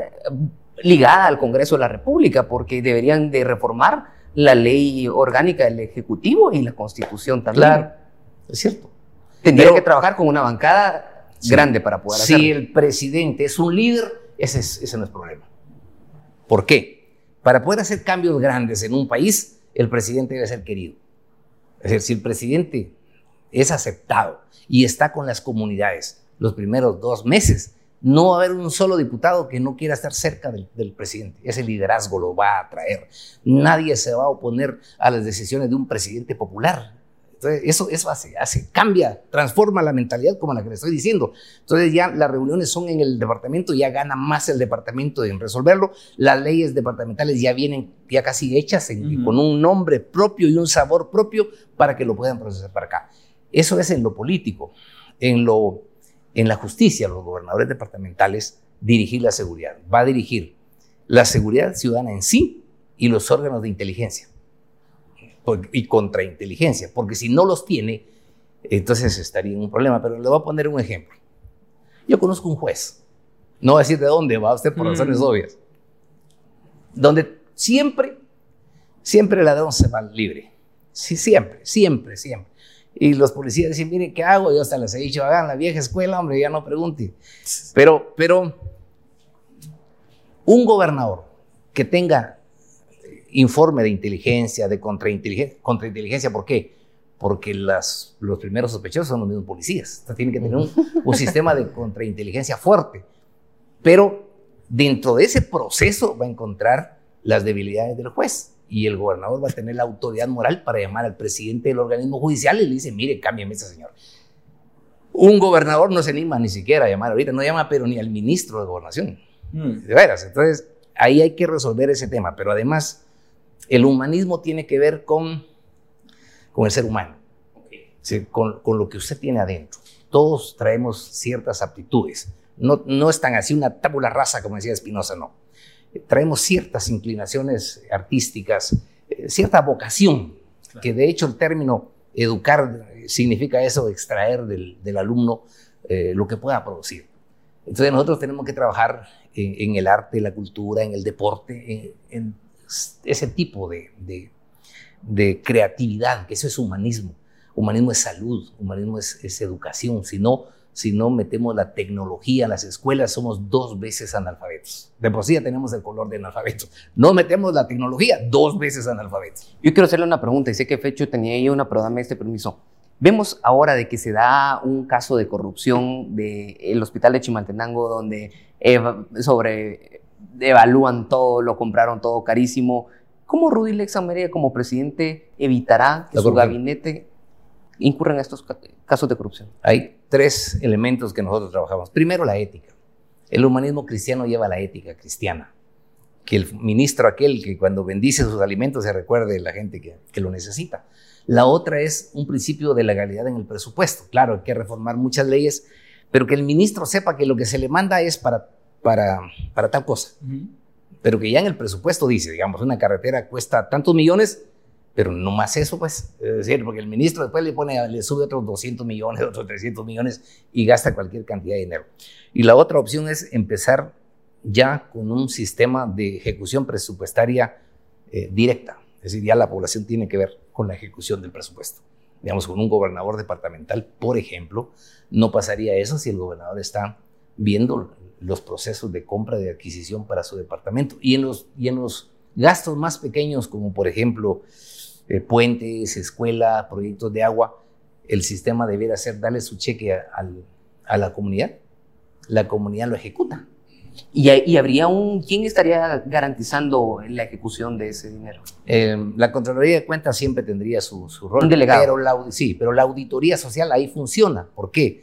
ligada al Congreso de la República, porque deberían de reformar la ley orgánica del Ejecutivo y la Constitución también. Claro, es cierto. Tendría Pero, que trabajar con una bancada sí, grande para poder hacerlo. Si el presidente es un líder, ese, es, ese no es problema. ¿Por qué? Para poder hacer cambios grandes en un país, el presidente debe ser querido. Es decir, si el presidente es aceptado y está con las comunidades los primeros dos meses, no va a haber un solo diputado que no quiera estar cerca del, del, presidente. Ese liderazgo lo va a traer. Nadie se va a oponer a las decisiones de un presidente popular. Entonces, eso, eso hace, hace, cambia, transforma la mentalidad como la que le estoy diciendo. Entonces ya las reuniones son en el departamento, ya gana más el departamento en resolverlo. Las leyes departamentales ya vienen ya casi hechas en, uh -huh. con un nombre propio y un sabor propio para que lo puedan procesar para acá. Eso es en lo político. En lo en la justicia, los gobernadores departamentales, dirigir la seguridad. Va a dirigir la seguridad ciudadana en sí y los órganos de inteligencia y contrainteligencia, porque si no los tiene, entonces estaría en un problema. Pero le voy a poner un ejemplo. Yo conozco un juez, no voy a decir de dónde va usted por razones mm. obvias, donde siempre, siempre el ladrón se va libre. Sí, siempre, siempre, siempre. Y los policías dicen, mire, ¿qué hago? Yo hasta les he dicho, hagan la vieja escuela, hombre, ya no pregunte. Pero, pero, un gobernador que tenga informe de inteligencia, de contrainteligencia, contrainteligencia ¿por qué? Porque las, los primeros sospechosos son los mismos policías. Entonces, tiene que tener un, un sistema de contrainteligencia fuerte. Pero dentro de ese proceso va a encontrar las debilidades del juez y el gobernador va a tener la autoridad moral para llamar al presidente del organismo judicial y le dice, mire, cámbiame ese señor. Un gobernador no se anima ni siquiera a llamar ahorita, no llama pero ni al ministro de gobernación. Mm. De veras, entonces ahí hay que resolver ese tema, pero además el humanismo tiene que ver con, con el ser humano, ¿sí? con, con, lo que usted tiene adentro. Todos traemos ciertas aptitudes, no, no es tan así una tabula rasa como decía Spinoza, no traemos ciertas inclinaciones artísticas, eh, cierta vocación, claro. que de hecho el término educar significa eso, extraer del, del alumno eh, lo que pueda producir. Entonces nosotros tenemos que trabajar en, en el arte, la cultura, en el deporte, en, en ese tipo de, de, creatividad, que eso es humanismo. Humanismo es salud, humanismo es, educación, si no si no metemos la tecnología en las escuelas, somos dos veces analfabetos. De por sí ya tenemos el color de analfabetos. No metemos la tecnología, dos veces analfabetos. Yo quiero hacerle una pregunta, y sé que Fecho tenía ahí una, pero dame este permiso. Vemos ahora de que se da un caso de corrupción del de hospital de Chimaltenango, donde sobre evalúan todo, lo compraron todo carísimo. ¿Cómo Rudy Lexamería como presidente evitará que su gabinete incurra en estos casos de corrupción? Hay tres elementos que nosotros trabajamos. Primero, la ética. El humanismo cristiano lleva la ética cristiana. Que el ministro aquel que cuando bendice sus alimentos se recuerde la gente que, que lo necesita. La otra es un principio de legalidad en el presupuesto. Claro, hay que reformar muchas leyes, pero que el ministro sepa que lo que se le manda es para, para, para tal cosa. Pero que ya en el presupuesto dice, digamos, una carretera cuesta tantos millones, pero no más eso, pues. Es decir, porque el ministro después le pone, le sube otros 200 millones, otros 300 millones y gasta cualquier cantidad de dinero. Y la otra opción es empezar ya con un sistema de ejecución presupuestaria eh, directa. Es decir, ya la población tiene que ver con la ejecución del presupuesto. Digamos, con un gobernador departamental, por ejemplo, no pasaría eso si el gobernador está viendo los procesos de compra, de adquisición para su departamento. Y en los, y en los gastos más pequeños, como por ejemplo eh, puentes, escuela, proyectos de agua, el sistema debiera ser darle su cheque a, a la comunidad. La comunidad lo ejecuta. ¿Y, y, habría un, quién estaría garantizando la ejecución de ese dinero? Eh, la Contraloría de Cuentas siempre tendría su, su rol. Un delegado. Pero la, sí, pero la auditoría social ahí funciona. ¿Por qué?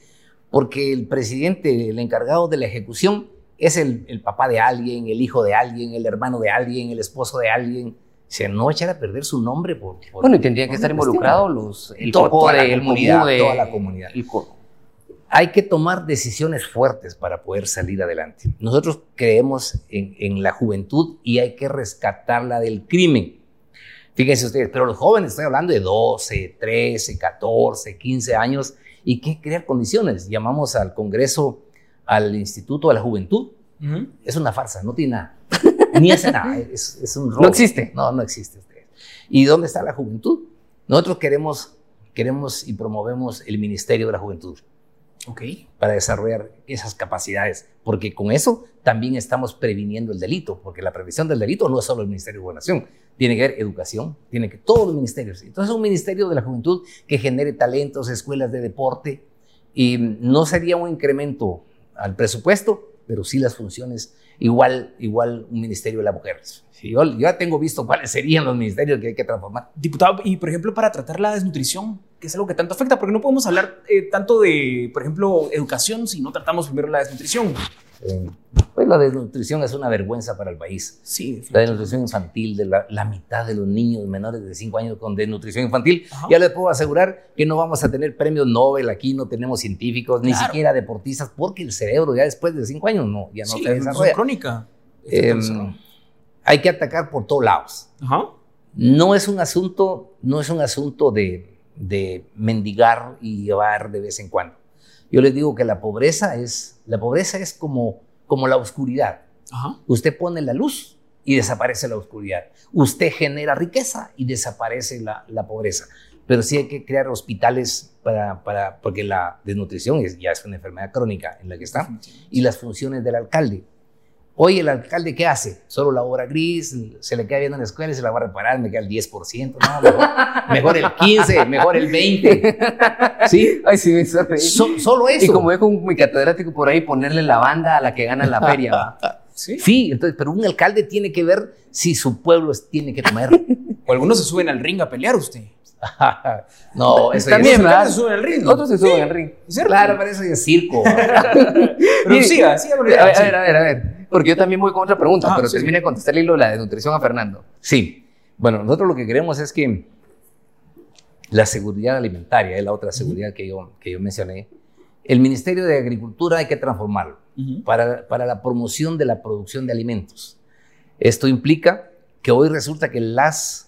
Porque el presidente, el encargado de la ejecución, es el, el papá de alguien, el hijo de alguien, el hermano de alguien, el esposo de alguien. Se no echar a perder su nombre por, por bueno y tendrían que estar involucrados los el toda, toda, la comunidad, toda la comunidad. el hay que tomar decisiones fuertes para poder salir adelante. Nosotros creemos en, en, la juventud y hay que rescatarla del crimen. Fíjense ustedes pero los jóvenes estoy hablando de 12 13 14 15 años y que crear condiciones llamamos al Congreso al Instituto de la Juventud uh -huh. es una farsa no tiene nada ni hace nada, es, es un robo. No existe. No, no existe. ¿Y dónde está la juventud? Nosotros queremos, queremos y promovemos el Ministerio de la Juventud. Ok. Para desarrollar esas capacidades, porque con eso también estamos previniendo el delito, porque la prevención del delito no es solo el Ministerio de Gobernación, tiene que ver educación, tiene que todos los ministerios. Entonces, un Ministerio de la Juventud que genere talentos, escuelas de deporte, y no sería un incremento al presupuesto, pero sí las funciones igual, igual un ministerio de la mujer. Yo, ya tengo visto cuáles serían los ministerios que hay que transformar. Diputado, y por ejemplo, para tratar la desnutrición, que es algo que tanto afecta, porque no podemos hablar eh, tanto de, por ejemplo, educación si no tratamos primero la desnutrición. Eh, pues la desnutrición es una vergüenza para el país. Sí, la desnutrición infantil, de la, la, mitad de los niños menores de 5 años con desnutrición infantil. Ajá. Ya les puedo asegurar que no vamos a tener premios Nobel aquí, no tenemos científicos, ni siquiera deportistas, porque el cerebro ya después de 5 años no, ya no sí, se desarrolla. Es crónica. Eh, hay que atacar por todos lados. Ajá. No es un asunto, no es un asunto de, de mendigar y llevar de vez en cuando. Yo les digo que la pobreza es, la pobreza es como, como la oscuridad. Ajá. Usted pone la luz y desaparece la oscuridad. Usted genera riqueza y desaparece la, la pobreza. Pero sí hay que crear hospitales para, para, porque la desnutrición es, ya es una enfermedad crónica en la que está. Y las funciones del alcalde. Hoy el alcalde, ¿qué hace? Solo la obra gris, se le queda viendo en la escuela y se la va a reparar, me queda el 10%, no, mejor, mejor el 15%, mejor el 20%. ¿Sí? Ay, sí, me. So, solo eso. Y como veo con mi catedrático por ahí, ponerle la banda a la que gana la feria, ¿va? Sí. Sí, entonces, pero un alcalde tiene que ver si su pueblo tiene que comer. O algunos se suben al ring a pelear usted. no, eso También, Otros ¿verdad? se suben al ring. Otros se suben al ring. ¿Cierto? Claro, pero eso es circo. Pero siga, siga ver, a ver, a ver, a ver. Porque yo también voy con otra pregunta, Ah, pero sí. termine de contestar el hilo de la desnutrición a Fernando. Sí. Bueno, nosotros lo que queremos es que la seguridad alimentaria, es la otra seguridad que yo, que yo mencioné, el Ministerio de Agricultura hay que transformarlo Ujú. para, para la promoción de la producción de alimentos. Esto implica que hoy resulta que las,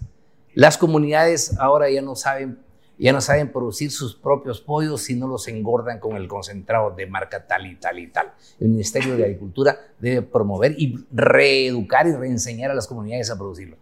las comunidades ahora ya no saben ya no saben producir sus propios pollos si no los engordan con el concentrado de marca tal y tal y tal. El Ministerio de Agricultura debe promover y reeducar y reenseñar a las comunidades a producirlo.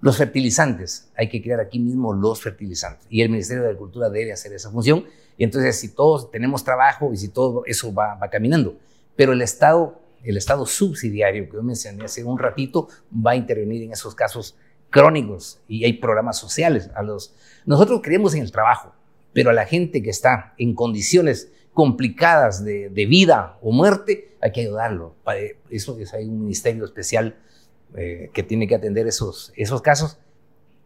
Los fertilizantes, hay que crear aquí mismo los fertilizantes y el Ministerio de Agricultura debe hacer esa función y entonces si todos tenemos trabajo y si todo eso va, va caminando, pero el Estado, el Estado subsidiario que yo mencioné hace un ratito va a intervenir en esos casos crónicos y hay programas sociales. A los, nosotros creemos en el trabajo, pero a la gente que está en condiciones complicadas de, de vida o muerte, hay que ayudarlo. Para eso es, hay un ministerio especial eh, que tiene que atender esos, esos casos.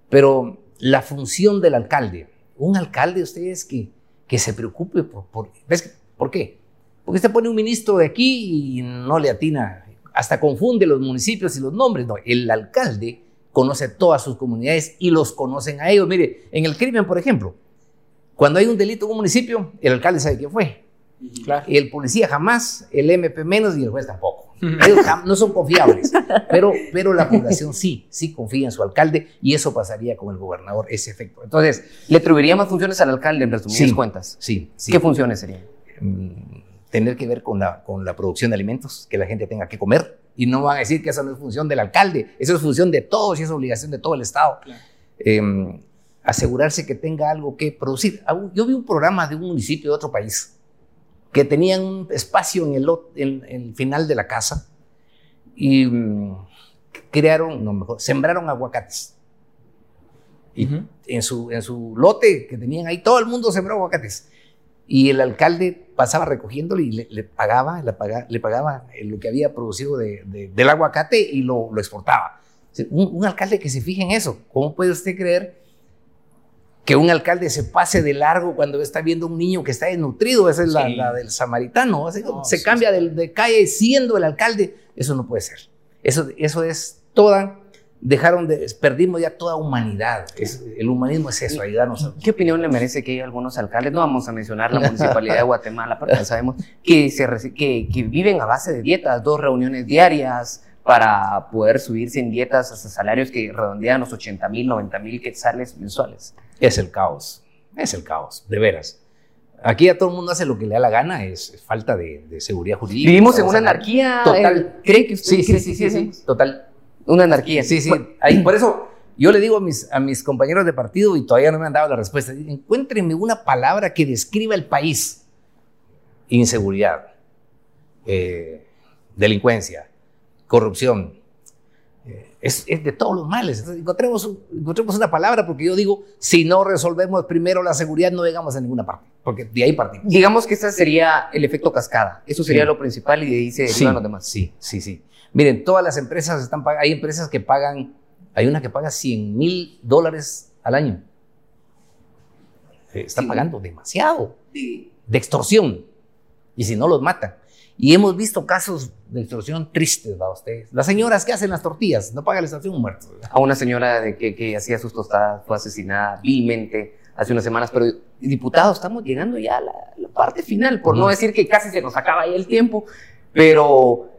Pero la función del alcalde, un alcalde, ustedes que, que se preocupe por, por, ¿ves? ¿por qué? Porque usted pone un ministro de aquí y no le atina, hasta confunde los municipios y los nombres. No, el alcalde conoce todas sus comunidades y los conocen a ellos. Mire, en el crimen, por ejemplo, cuando hay un delito en un municipio, el alcalde sabe quién fue. Claro. El policía jamás, el MP menos y el juez tampoco. Ellos no son confiables, pero, pero la población sí, sí confía en su alcalde y eso pasaría con el gobernador, ese efecto. Entonces, ¿Le atribuiría más funciones al alcalde en resumidas Sí. cuentas? sí, sí. ¿Qué funciones serían? mm, tener que ver con la, con la producción de alimentos, que la gente tenga que comer. Y no van a decir que esa no es función del alcalde, eso es función de todos y es obligación de todo el Estado. Claro. Eh, asegurarse que tenga algo que producir. Ah, Yo vi un programa de un municipio de otro país que tenían un espacio en el, en- en el final de la casa y mm, crearon, no mejor, sembraron aguacates. Y Ujú. en su, en su lote que tenían ahí, todo el mundo sembró aguacates. Y el alcalde pasaba recogiéndolo y le, le pagaba, le pagaba, le pagaba eh, lo que había producido de- de- del aguacate y lo, lo exportaba. Un, un alcalde que se fije en eso. ¿Cómo puede usted creer que un alcalde se pase de largo cuando está viendo un niño que está desnutrido? Esa es la, Sí. la del samaritano. Así, No, se sí, cambia sí. del- de calle siendo el alcalde. Eso no puede ser. Eso, eso es toda, dejaron de, perdimos ya toda humanidad. Es- el humanismo es eso, ayudarnos a... ¿Qué opinión le merece que hay algunos alcaldes, no vamos a mencionar la municipalidad de Guatemala, porque sabemos que, se, reci- que, que viven a base de dietas, dos reuniones diarias para poder subirse en dietas hasta salarios que redondean los 80 mil, 90 mil quetzales mensuales? Es el caos, es el caos, de veras. Aquí a todo el mundo hace lo que le da la gana, es falta de, de seguridad jurídica. Vivimos en una anarquía. Total. ¿Cree que usted Sí, sí, cree sí, que sí, sí sí, total. Una anarquía. Sí, sí. Ahí, por eso yo le digo a mis, a mis compañeros de partido y todavía no me han dado la respuesta. Encuéntrenme una palabra que describa el país. Inseguridad, eh, delincuencia, corrupción. Eh, es, es de todos los males. Entonces, encontremos, encontremos una palabra porque yo digo, si no resolvemos primero la seguridad, no llegamos a ninguna parte. Porque de ahí partimos. Digamos que este sería el efecto cascada. Eso sería Sí. lo principal y de ahí se Sí, los demás. sí, sí, sí. Miren, todas las empresas están pag- hay empresas que pagan, hay una que paga 100 mil dólares al año. Eh, Están Sí. pagando demasiado de extorsión. Y si no, los matan. Y hemos visto casos de extorsión tristes, ¿va ustedes? Las señoras que hacen las tortillas, no pagan la extorsión muertos. a una señora que, que hacía sus tostadas fue asesinada vilmente hace unas semanas, pero diputados, estamos llegando ya a la, la parte final, por no decir que casi se nos acaba ya el tiempo, pero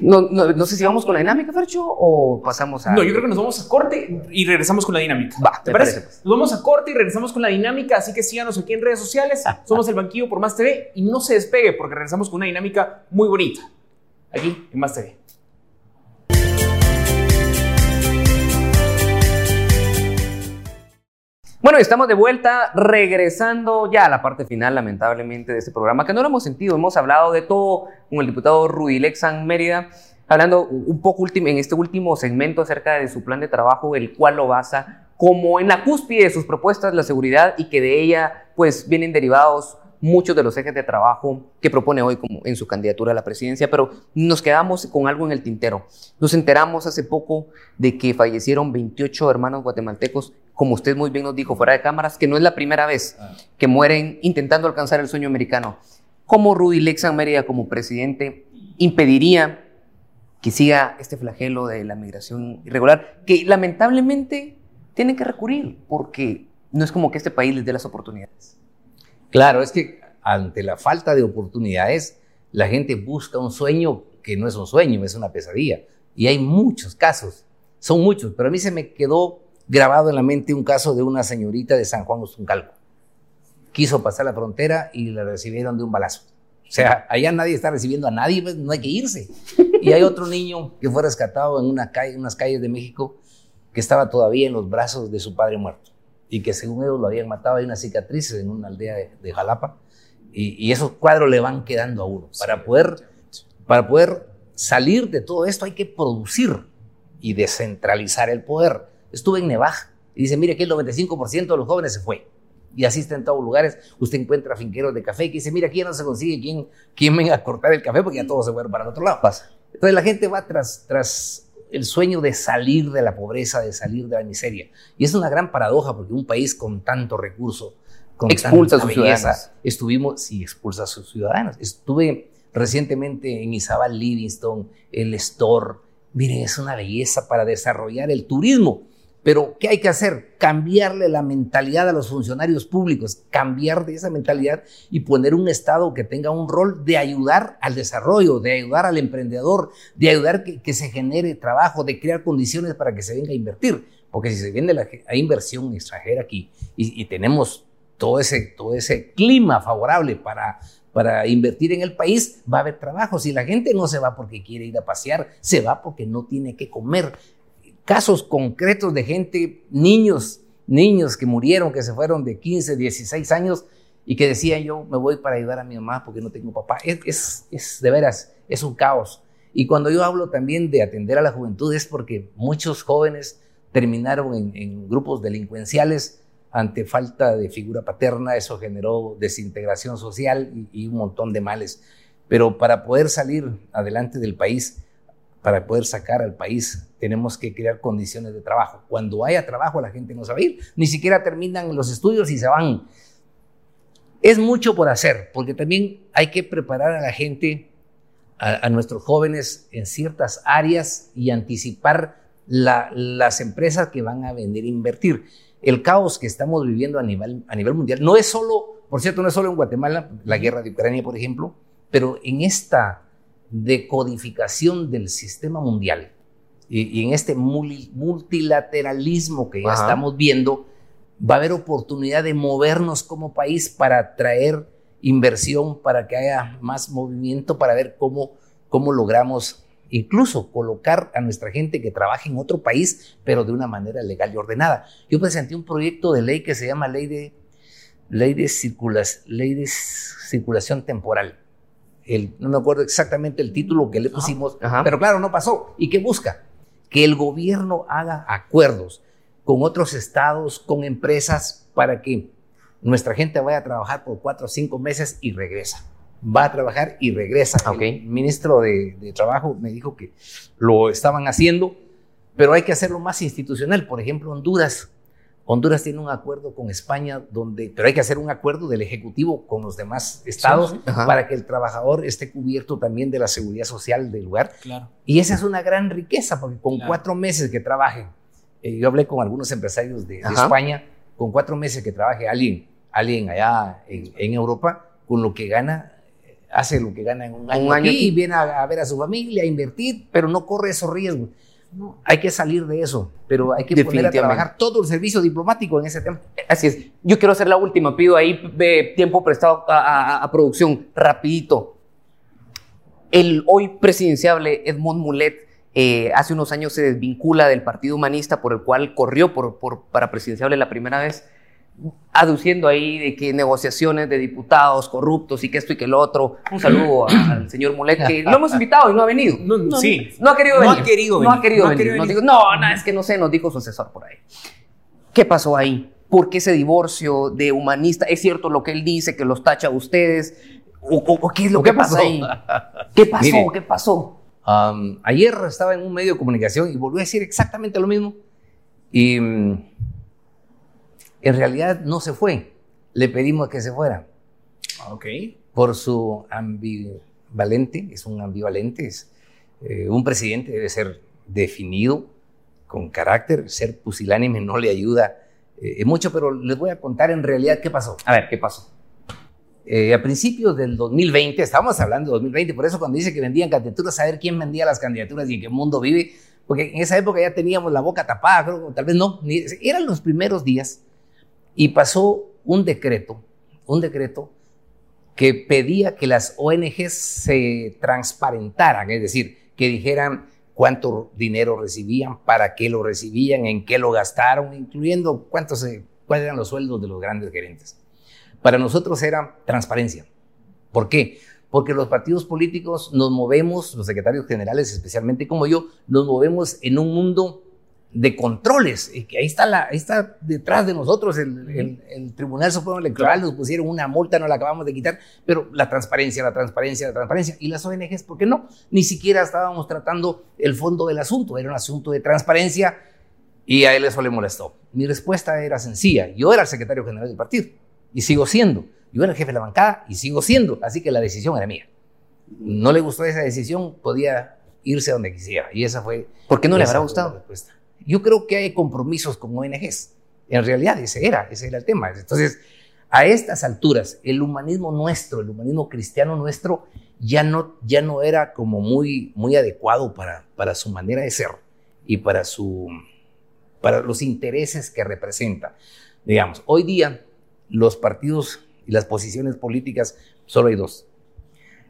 no, no, no sé si vamos con la dinámica, Fercho, o pasamos a... No, yo creo que nos vamos a corte y regresamos con la dinámica. Va, ¿Te parece? parece, pues. Nos vamos a corte y regresamos con la dinámica, así que síganos aquí en redes sociales. Somos el Banquillo por Más TV y no se despegue porque regresamos con una dinámica muy bonita. Aquí en Más TV. Bueno, estamos de vuelta, regresando ya a la parte final, lamentablemente, de este programa, que no lo hemos sentido. Hemos hablado de todo con el diputado Rudy Lexan Mérida, hablando un poco en este último segmento acerca de su plan de trabajo, el cual lo basa como en la cúspide de sus propuestas la seguridad y que de ella, pues, vienen derivados muchos de los ejes de trabajo que propone hoy como en su candidatura a la presidencia, pero nos quedamos con algo en el tintero. Nos enteramos hace poco de que fallecieron 28 hermanos guatemaltecos, como usted muy bien nos dijo fuera de cámaras, que no es la primera vez que mueren intentando alcanzar el sueño americano. ¿Cómo Rudy Lexan Mérida como presidente impediría que siga este flagelo de la migración irregular, que lamentablemente tienen que recurrir, porque no es como que este país les dé las oportunidades? Claro, es que ante la falta de oportunidades, la gente busca un sueño que no es un sueño, es una pesadilla. Y hay muchos casos, son muchos, pero a mí se me quedó grabado en la mente un caso de una señorita de San Juan Uzuncalco. Quiso pasar la frontera y la recibieron de un balazo. O sea, allá nadie está recibiendo a nadie, pues, no hay que irse. Y hay otro niño que fue rescatado en unas calles de México que estaba todavía en los brazos de su padre muerto y que según ellos lo habían matado, hay una cicatriz en una aldea de, de Jalapa y, y, esos cuadros le van quedando a uno. Para poder, para poder salir de todo esto hay que producir y descentralizar el poder. Estuve en Nevaja y dice, mire que el 95% de los jóvenes se fue. Y así está en todos lugares. Usted encuentra finqueros de café que dice, mira, aquí ya no se consigue quién, quién venga a cortar el café porque ya todos se fueron para el otro lado. Pasa. Entonces la gente va tras, tras el sueño de salir de la pobreza, de salir de la miseria. Y es una gran paradoja porque un país con tanto recurso, con expulsa a sus belleza, ciudadanos. estuvimos, sí, expulsa a sus ciudadanos. Estuve recientemente en Izabal Livingston, el Store, miren, es una belleza para desarrollar el turismo. Pero, ¿qué hay que hacer? Cambiarle la mentalidad a los funcionarios públicos, cambiar de esa mentalidad y poner un Estado que tenga un rol de ayudar al desarrollo, de ayudar al emprendedor, de ayudar que, que se genere trabajo, de crear condiciones para que se venga a invertir. Porque si se viene la inversión extranjera aquí y, y tenemos todo ese, todo ese clima favorable para, para invertir en el país, va a haber trabajo. Si la gente no se va porque quiere ir a pasear, se va porque no tiene que comer. Casos concretos de gente, niños, niños que murieron, que se fueron de 15, 16 años y que decían yo me voy para ayudar a mi mamá porque no tengo papá. Es, es, de veras, es un caos. Y cuando yo hablo también de atender a la juventud es porque muchos jóvenes terminaron en, grupos delincuenciales ante falta de figura paterna, eso generó desintegración social y, un montón de males. Pero para poder salir adelante del país, para poder sacar al país, tenemos que crear condiciones de trabajo. Cuando haya trabajo, la gente no se va a ir, ni siquiera terminan los estudios y se van. Es mucho por hacer, porque también hay que preparar a la gente, a, a nuestros jóvenes en ciertas áreas y anticipar la, las empresas que van a venir a invertir el caos que estamos viviendo a nivel, a nivel mundial no es solo, por cierto, no es solo en Guatemala, la guerra de Ucrania, por ejemplo, pero en esta decodificación del sistema mundial y, y en este multilateralismo que ya Ajá. estamos viendo, va a haber oportunidad de movernos como país para traer inversión, para que haya más movimiento, para ver cómo, cómo logramos incluso colocar a nuestra gente que trabaje en otro país, pero de una manera legal y ordenada. Yo presenté un proyecto de ley que se llama Ley de, ley de, circulas, ley de Circulación Temporal. El, no me acuerdo exactamente el título que le pusimos, Ajá. pero claro, no pasó. ¿Y qué busca? Que el gobierno haga acuerdos con otros estados, con empresas, para que nuestra gente vaya a trabajar por cuatro o cinco meses y regresa va a trabajar y regresa. Okay. El ministro de, de, Trabajo me dijo que lo estaban haciendo, pero hay que hacerlo más institucional. Por ejemplo, Honduras. Honduras tiene un acuerdo con España, donde, pero hay que hacer un acuerdo del Ejecutivo con los demás estados sí, sí. para que el trabajador esté cubierto también de la seguridad social del lugar. Claro. Y esa es una gran riqueza, porque con claro. cuatro meses que trabajen, eh, yo hablé con algunos empresarios de, de España, con cuatro meses que trabaje alguien, alguien allá en, en Europa, con lo que gana hace lo que gana en un año, un año aquí, y viene a, a, ver a su familia, a invertir, pero no corre esos riesgos. No, hay que salir de eso, pero hay que poner a trabajar todo el servicio diplomático en ese tema. Así es. Yo quiero hacer la última, pido ahí de tiempo prestado a, a, a, producción, rapidito. El hoy presidenciable Edmond Mulet eh, hace unos años se desvincula del Partido Humanista por el cual corrió por, por, para presidenciable la primera vez aduciendo ahí de que negociaciones de diputados corruptos y que esto y que lo otro. Un saludo al señor Mulet, que lo hemos invitado y no ha venido. No, no, sí. No ha querido no venir. Ha querido no ha querido no venir. Ha querido venir. No, no, es que no sé, nos dijo su asesor por ahí. ¿Qué pasó ahí? ¿Por qué ese divorcio de humanista? ¿Es cierto lo que él dice, que los tacha a ustedes? ¿O, o, o qué es lo que pasa ahí? ¿Qué pasó? Mire, ¿Qué pasó? Um, ayer estaba en un medio de comunicación y volvió a decir exactamente lo mismo. Y um, en realidad no se fue. Le pedimos que se fuera. Ok. Por su ambivalente, es un ambivalente, es, eh, un presidente debe ser definido, con carácter, ser pusilánime no le ayuda eh, mucho, pero les voy a contar en realidad qué pasó. A ver, ¿qué pasó? Eh, a principios del 2020, estábamos hablando de 2020, por eso cuando dice que vendían candidaturas, saber quién vendía las candidaturas y en qué mundo vive, porque en esa época ya teníamos la boca tapada, creo, tal vez no, ni, eran los primeros días y pasó un decreto, un decreto que pedía que las ONGs se transparentaran, es decir, que dijeran cuánto dinero recibían, para qué lo recibían, en qué lo gastaron, incluyendo cuántos, cuáles eran los sueldos de los grandes gerentes. Para nosotros era transparencia. ¿Por qué? Porque los partidos políticos nos movemos, los secretarios generales especialmente como yo, nos movemos en un mundo de controles, y que ahí está, la, ahí está detrás de nosotros el, el, el Tribunal Supremo Electoral, nos pusieron una multa, no la acabamos de quitar, pero la transparencia, la transparencia, la transparencia, y las ONGs, ¿por qué no? Ni siquiera estábamos tratando el fondo del asunto, era un asunto de transparencia, y a él eso le molestó. Mi respuesta era sencilla, yo era el secretario general del partido, y sigo siendo, yo era el jefe de la bancada, y sigo siendo, así que la decisión era mía. No le gustó esa decisión, podía irse a donde quisiera. Y esa fue... ¿Por qué no le habrá gustado? la respuesta. Yo creo que hay compromisos con ONGs. En realidad ese era, ese era el tema. Entonces, a estas alturas, el humanismo nuestro, el humanismo cristiano nuestro, ya no, ya no era como muy, muy adecuado para, para su manera de ser y para, su, para los intereses que representa. Digamos, hoy día los partidos y las posiciones políticas, solo hay dos.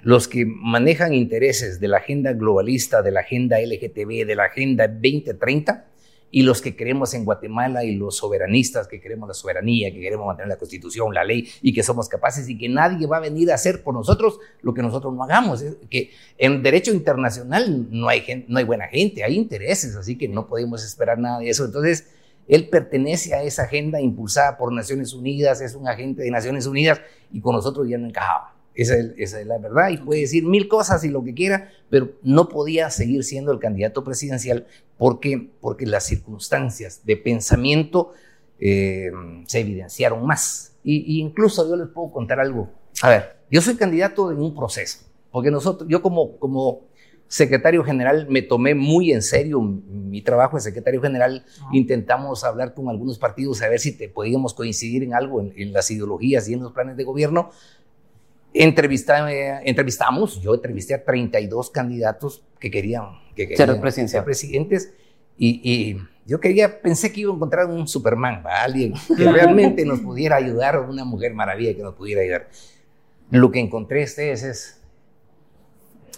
Los que manejan intereses de la agenda globalista, de la agenda LGTB, de la agenda 2030, y los que creemos en Guatemala y los soberanistas que queremos la soberanía, que queremos mantener la constitución, la ley y que somos capaces y que nadie va a venir a hacer por nosotros lo que nosotros no hagamos. Es que en derecho internacional no hay, gente, no hay buena gente, hay intereses, así que no podemos esperar nada de eso. Entonces, él pertenece a esa agenda impulsada por Naciones Unidas, es un agente de Naciones Unidas y con nosotros ya no encajaba. Esa es, esa es, la verdad y puede decir mil cosas y lo que quiera, pero no podía seguir siendo el candidato presidencial porque, porque las circunstancias de pensamiento eh, se evidenciaron más. Y, y, incluso yo les puedo contar algo. A ver, yo soy candidato en un proceso, porque nosotros, yo como, como secretario general me tomé muy en serio mi trabajo de secretario general. Uh-huh. Intentamos hablar con algunos partidos a ver si te podíamos coincidir en algo, en, en las ideologías y en los planes de gobierno Entrevista, eh, entrevistamos, yo entrevisté a 32 candidatos que querían, que querían ser, ser presidentes y, y, yo quería, pensé que iba a encontrar un Superman, ¿va? alguien que realmente nos pudiera ayudar, una mujer maravilla que nos pudiera ayudar. Lo que encontré ustedes es,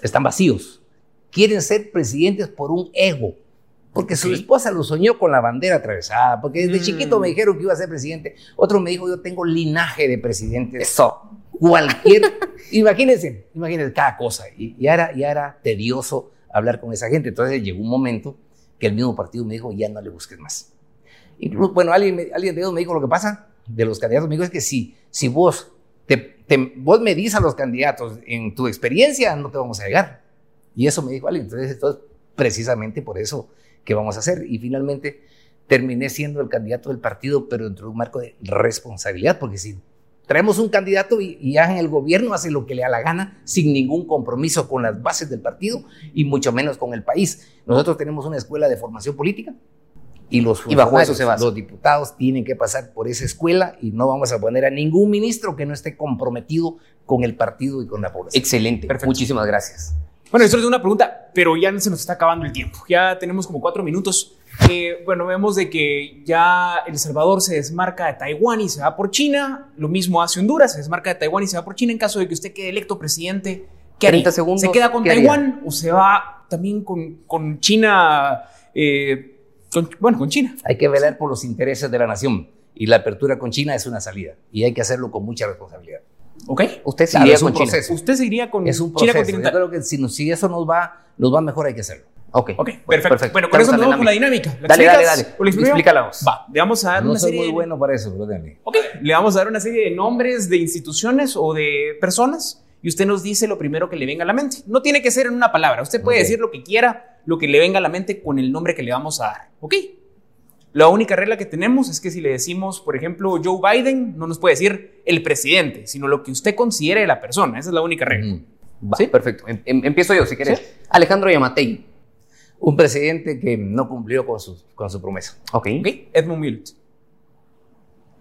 están vacíos, quieren ser presidentes por un ego, porque su esposa lo soñó con la bandera atravesada, porque desde mm. chiquito me dijeron que iba a ser presidente, otro me dijo, yo tengo linaje de presidentes. Eso cualquier, imagínense, imagínense cada cosa. Y ya era, ya era tedioso hablar con esa gente. Entonces llegó un momento que el mismo partido me dijo, ya no le busques más. Incluso, bueno, alguien, me, alguien de ellos me dijo lo que pasa de los candidatos. Me dijo, es que si, si vos, te, te, vos medís a los candidatos en tu experiencia, no te vamos a llegar. Y eso me dijo alguien. Entonces, entonces, precisamente por eso que vamos a hacer. Y finalmente terminé siendo el candidato del partido, pero dentro de un marco de responsabilidad, porque si traemos un candidato y, y ya en el gobierno hace lo que le da la gana sin ningún compromiso con las bases del partido y mucho menos con el país. Nosotros tenemos una escuela de formación política y los y bajo eso se basa. los diputados tienen que pasar por esa escuela y no vamos a poner a ningún ministro que no esté comprometido con el partido y con la población. Excelente. Perfecto. Muchísimas gracias. Bueno, esto es una pregunta, pero ya se nos está acabando el tiempo. Ya tenemos como cuatro minutos. Eh, bueno, vemos de que ya El Salvador se desmarca de Taiwán y se va por China. Lo mismo hace Honduras, se desmarca de Taiwán y se va por China. En caso de que usted quede electo presidente, ¿qué 30 haría? segundos. ¿Se queda con Taiwán haría? o se va también con, con China? Eh, con, bueno, con China. Hay que velar por los intereses de la nación y la apertura con China es una salida y hay que hacerlo con mucha responsabilidad. ¿Ok? Usted se iría con China. proceso. Usted se iría con Es un China proceso. Yo creo que si, si eso nos va, nos va mejor, hay que hacerlo. Ok, Ok, perfecto. Bueno, con Tenemos eso nos la vamos con la dinámica. ¿La Dale, dale, dale. ¿O la explico yo? Explícala. Va, le vamos a dar No una soy serie muy bueno para eso, pero déjame. Ok, le vamos a dar una serie de nombres de instituciones o de personas y usted nos dice lo primero que le venga a la mente. No tiene que ser en una palabra. Usted puede decir lo que quiera, lo que le venga a la mente con el nombre que le vamos a dar. ¿Ok? La única regla que tenemos es que si le decimos, por ejemplo, Joe Biden, no nos puede decir el presidente, sino lo que usted considere de la persona. Esa es la única regla. Va, Sí, perfecto. Em- em- empiezo yo, si querés. Alejandro Yamatei. Un presidente que no cumplió con su, con su promesa. Ok. ¿Ok? Edmund Milt.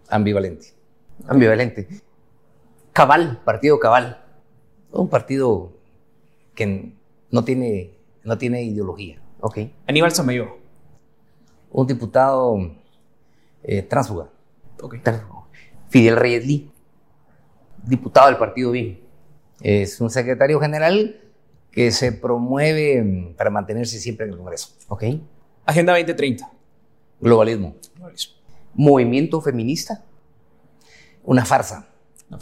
Ambivalente. Ambivalente. Cabal, partido Cabal. Un partido que no tiene, no tiene ideología. Ok. Aníbal Samayoa. Un diputado eh, tránsfuga. Ok. Fidel Reyes Lee. Diputado del partido BIM. Es un secretario general que se promueve mm, para mantenerse siempre en el Congreso. Ok. Agenda 2030. Globalismo. Movimiento feminista. Una farsa.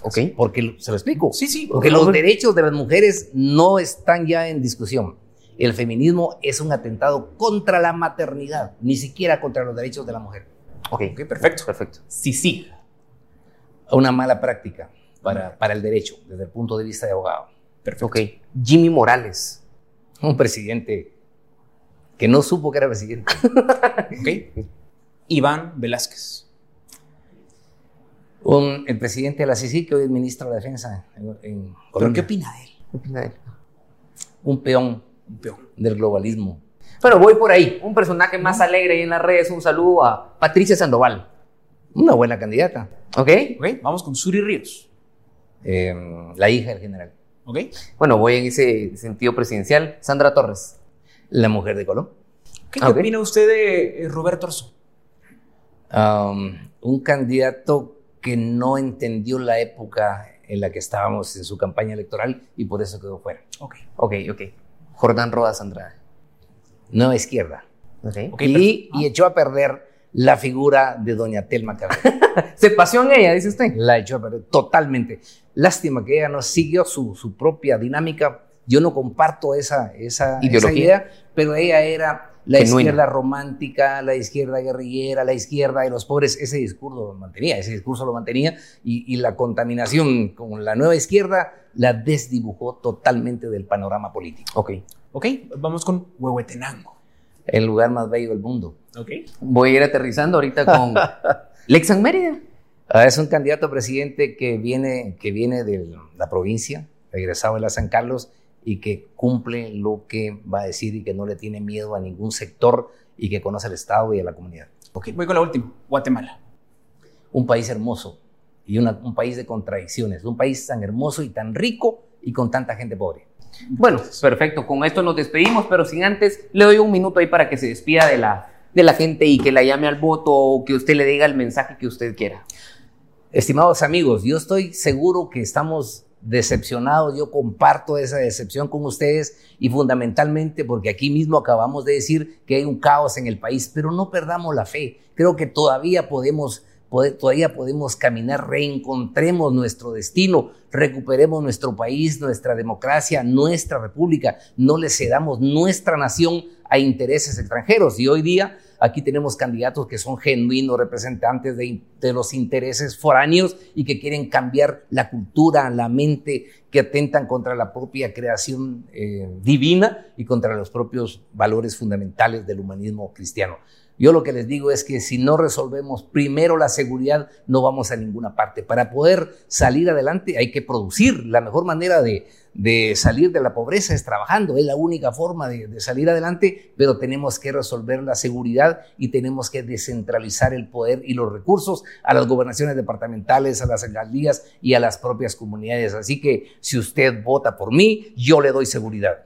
Ok. Porque, se lo explico. Sí, sí. Porque los derechos de las mujeres no están ya en discusión. El feminismo es un atentado contra la maternidad, ni siquiera contra los derechos de la mujer. Ok. Ok, perfecto. Perfecto. Sí, sí. Una mala práctica para, para el derecho, desde el punto de vista de abogado. Perfecto. Ok. Jimmy Morales. Un presidente que no supo que era presidente. Ok. Iván Velázquez. Un- el presidente de la CICI, que hoy es ministro de la Defensa en, en ¿Pero qué opina de él? ¿Qué opina de él? Un peón Un peón. del globalismo. Bueno, voy por ahí. Un personaje más alegre ahí en las redes. Un saludo a Patricia Sandoval. Una buena candidata. ¿Ok? Ok, vamos con Suri Ríos. Eh, la hija del general. Ok. Bueno, voy en ese sentido presidencial. Sandra Torres. La mujer de Colón. ¿Qué, Ah, opina usted de eh, Roberto? Um, un candidato que no entendió la época en la que estábamos en su campaña electoral y por eso quedó fuera. Ok. Ok, ok. Jordán Rodas Andrade. Nueva izquierda. Ok. Ok, y, y echó a perder la figura de doña Telma Cabrera. Se pasó en ella, dice usted. la echó a perder totalmente. Lástima que ella no siguió su, su propia dinámica. Yo no comparto esa, esa, idea, pero ella era la Genuina. izquierda romántica, la izquierda guerrillera, la izquierda de los pobres. Ese discurso lo mantenía, ese discurso lo mantenía y, y la contaminación con la nueva izquierda la desdibujó totalmente del panorama político. Ok. Ok, vamos con Huehuetenango. El lugar más bello del mundo. Voy a ir aterrizando ahorita con Lexan Mérida. Ah, Es un candidato a presidente que viene, que viene de la provincia, egresado de la San Carlos, y que cumple lo que va a decir y que no le tiene miedo a ningún sector y que conoce al Estado y a la comunidad. Ok, voy con la última. Guatemala. Un país hermoso y una- un país de contradicciones, un país tan hermoso y tan rico y con tanta gente pobre. Bueno, perfecto. Con esto nos despedimos, pero sin antes le doy un minuto ahí para que se despida de la, de la gente y que la llame al voto o que usted le diga el mensaje que usted quiera. Estimados amigos, yo estoy seguro que estamos decepcionados, yo comparto esa decepción con ustedes y fundamentalmente porque aquí mismo acabamos de decir que hay un caos en el país, pero no perdamos la fe, creo que todavía podemos, todavía podemos caminar, reencontremos nuestro destino, recuperemos nuestro país, nuestra democracia, nuestra república, no le cedamos nuestra nación a intereses extranjeros y hoy día Aquí tenemos candidatos que son genuinos representantes de, de, los intereses foráneos y que quieren cambiar la cultura, la mente, que atentan contra la propia creación eh, divina y contra los propios valores fundamentales del humanismo cristiano. Yo lo que les digo es que si no resolvemos primero la seguridad, no vamos a ninguna parte. Para poder salir adelante hay que producir. La mejor manera de, de salir de la pobreza es trabajando. Es la única forma de, de, salir adelante, pero tenemos que resolver la seguridad y tenemos que descentralizar el poder y los recursos a las gobernaciones departamentales, a las alcaldías y a las propias comunidades. Así que si usted vota por mí, yo le doy seguridad.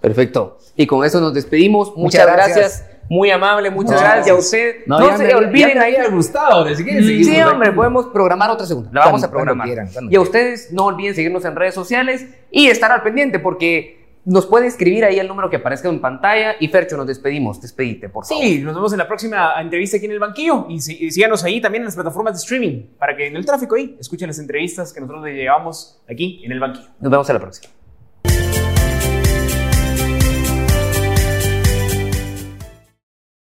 Perfecto. Y con eso nos despedimos. Muchas, muchas gracias. gracias. Muy amable, muchas no, gracias a usted. No, no se me, olviden ahí. había gustado. Si sí, sí hombre, podemos programar otra segunda. La vamos a programar. Quieran, y a ustedes no olviden seguirnos en redes sociales y estar al pendiente porque nos puede escribir ahí el número que aparezca en pantalla. Y Fercho, nos despedimos. Despedite, por favor. Sí, nos vemos en la próxima entrevista aquí en el banquillo. Y, sí, y síganos ahí también en las plataformas de streaming para que en el tráfico ahí escuchen las entrevistas que nosotros le llevamos aquí en el banquillo. Nos vemos en la próxima.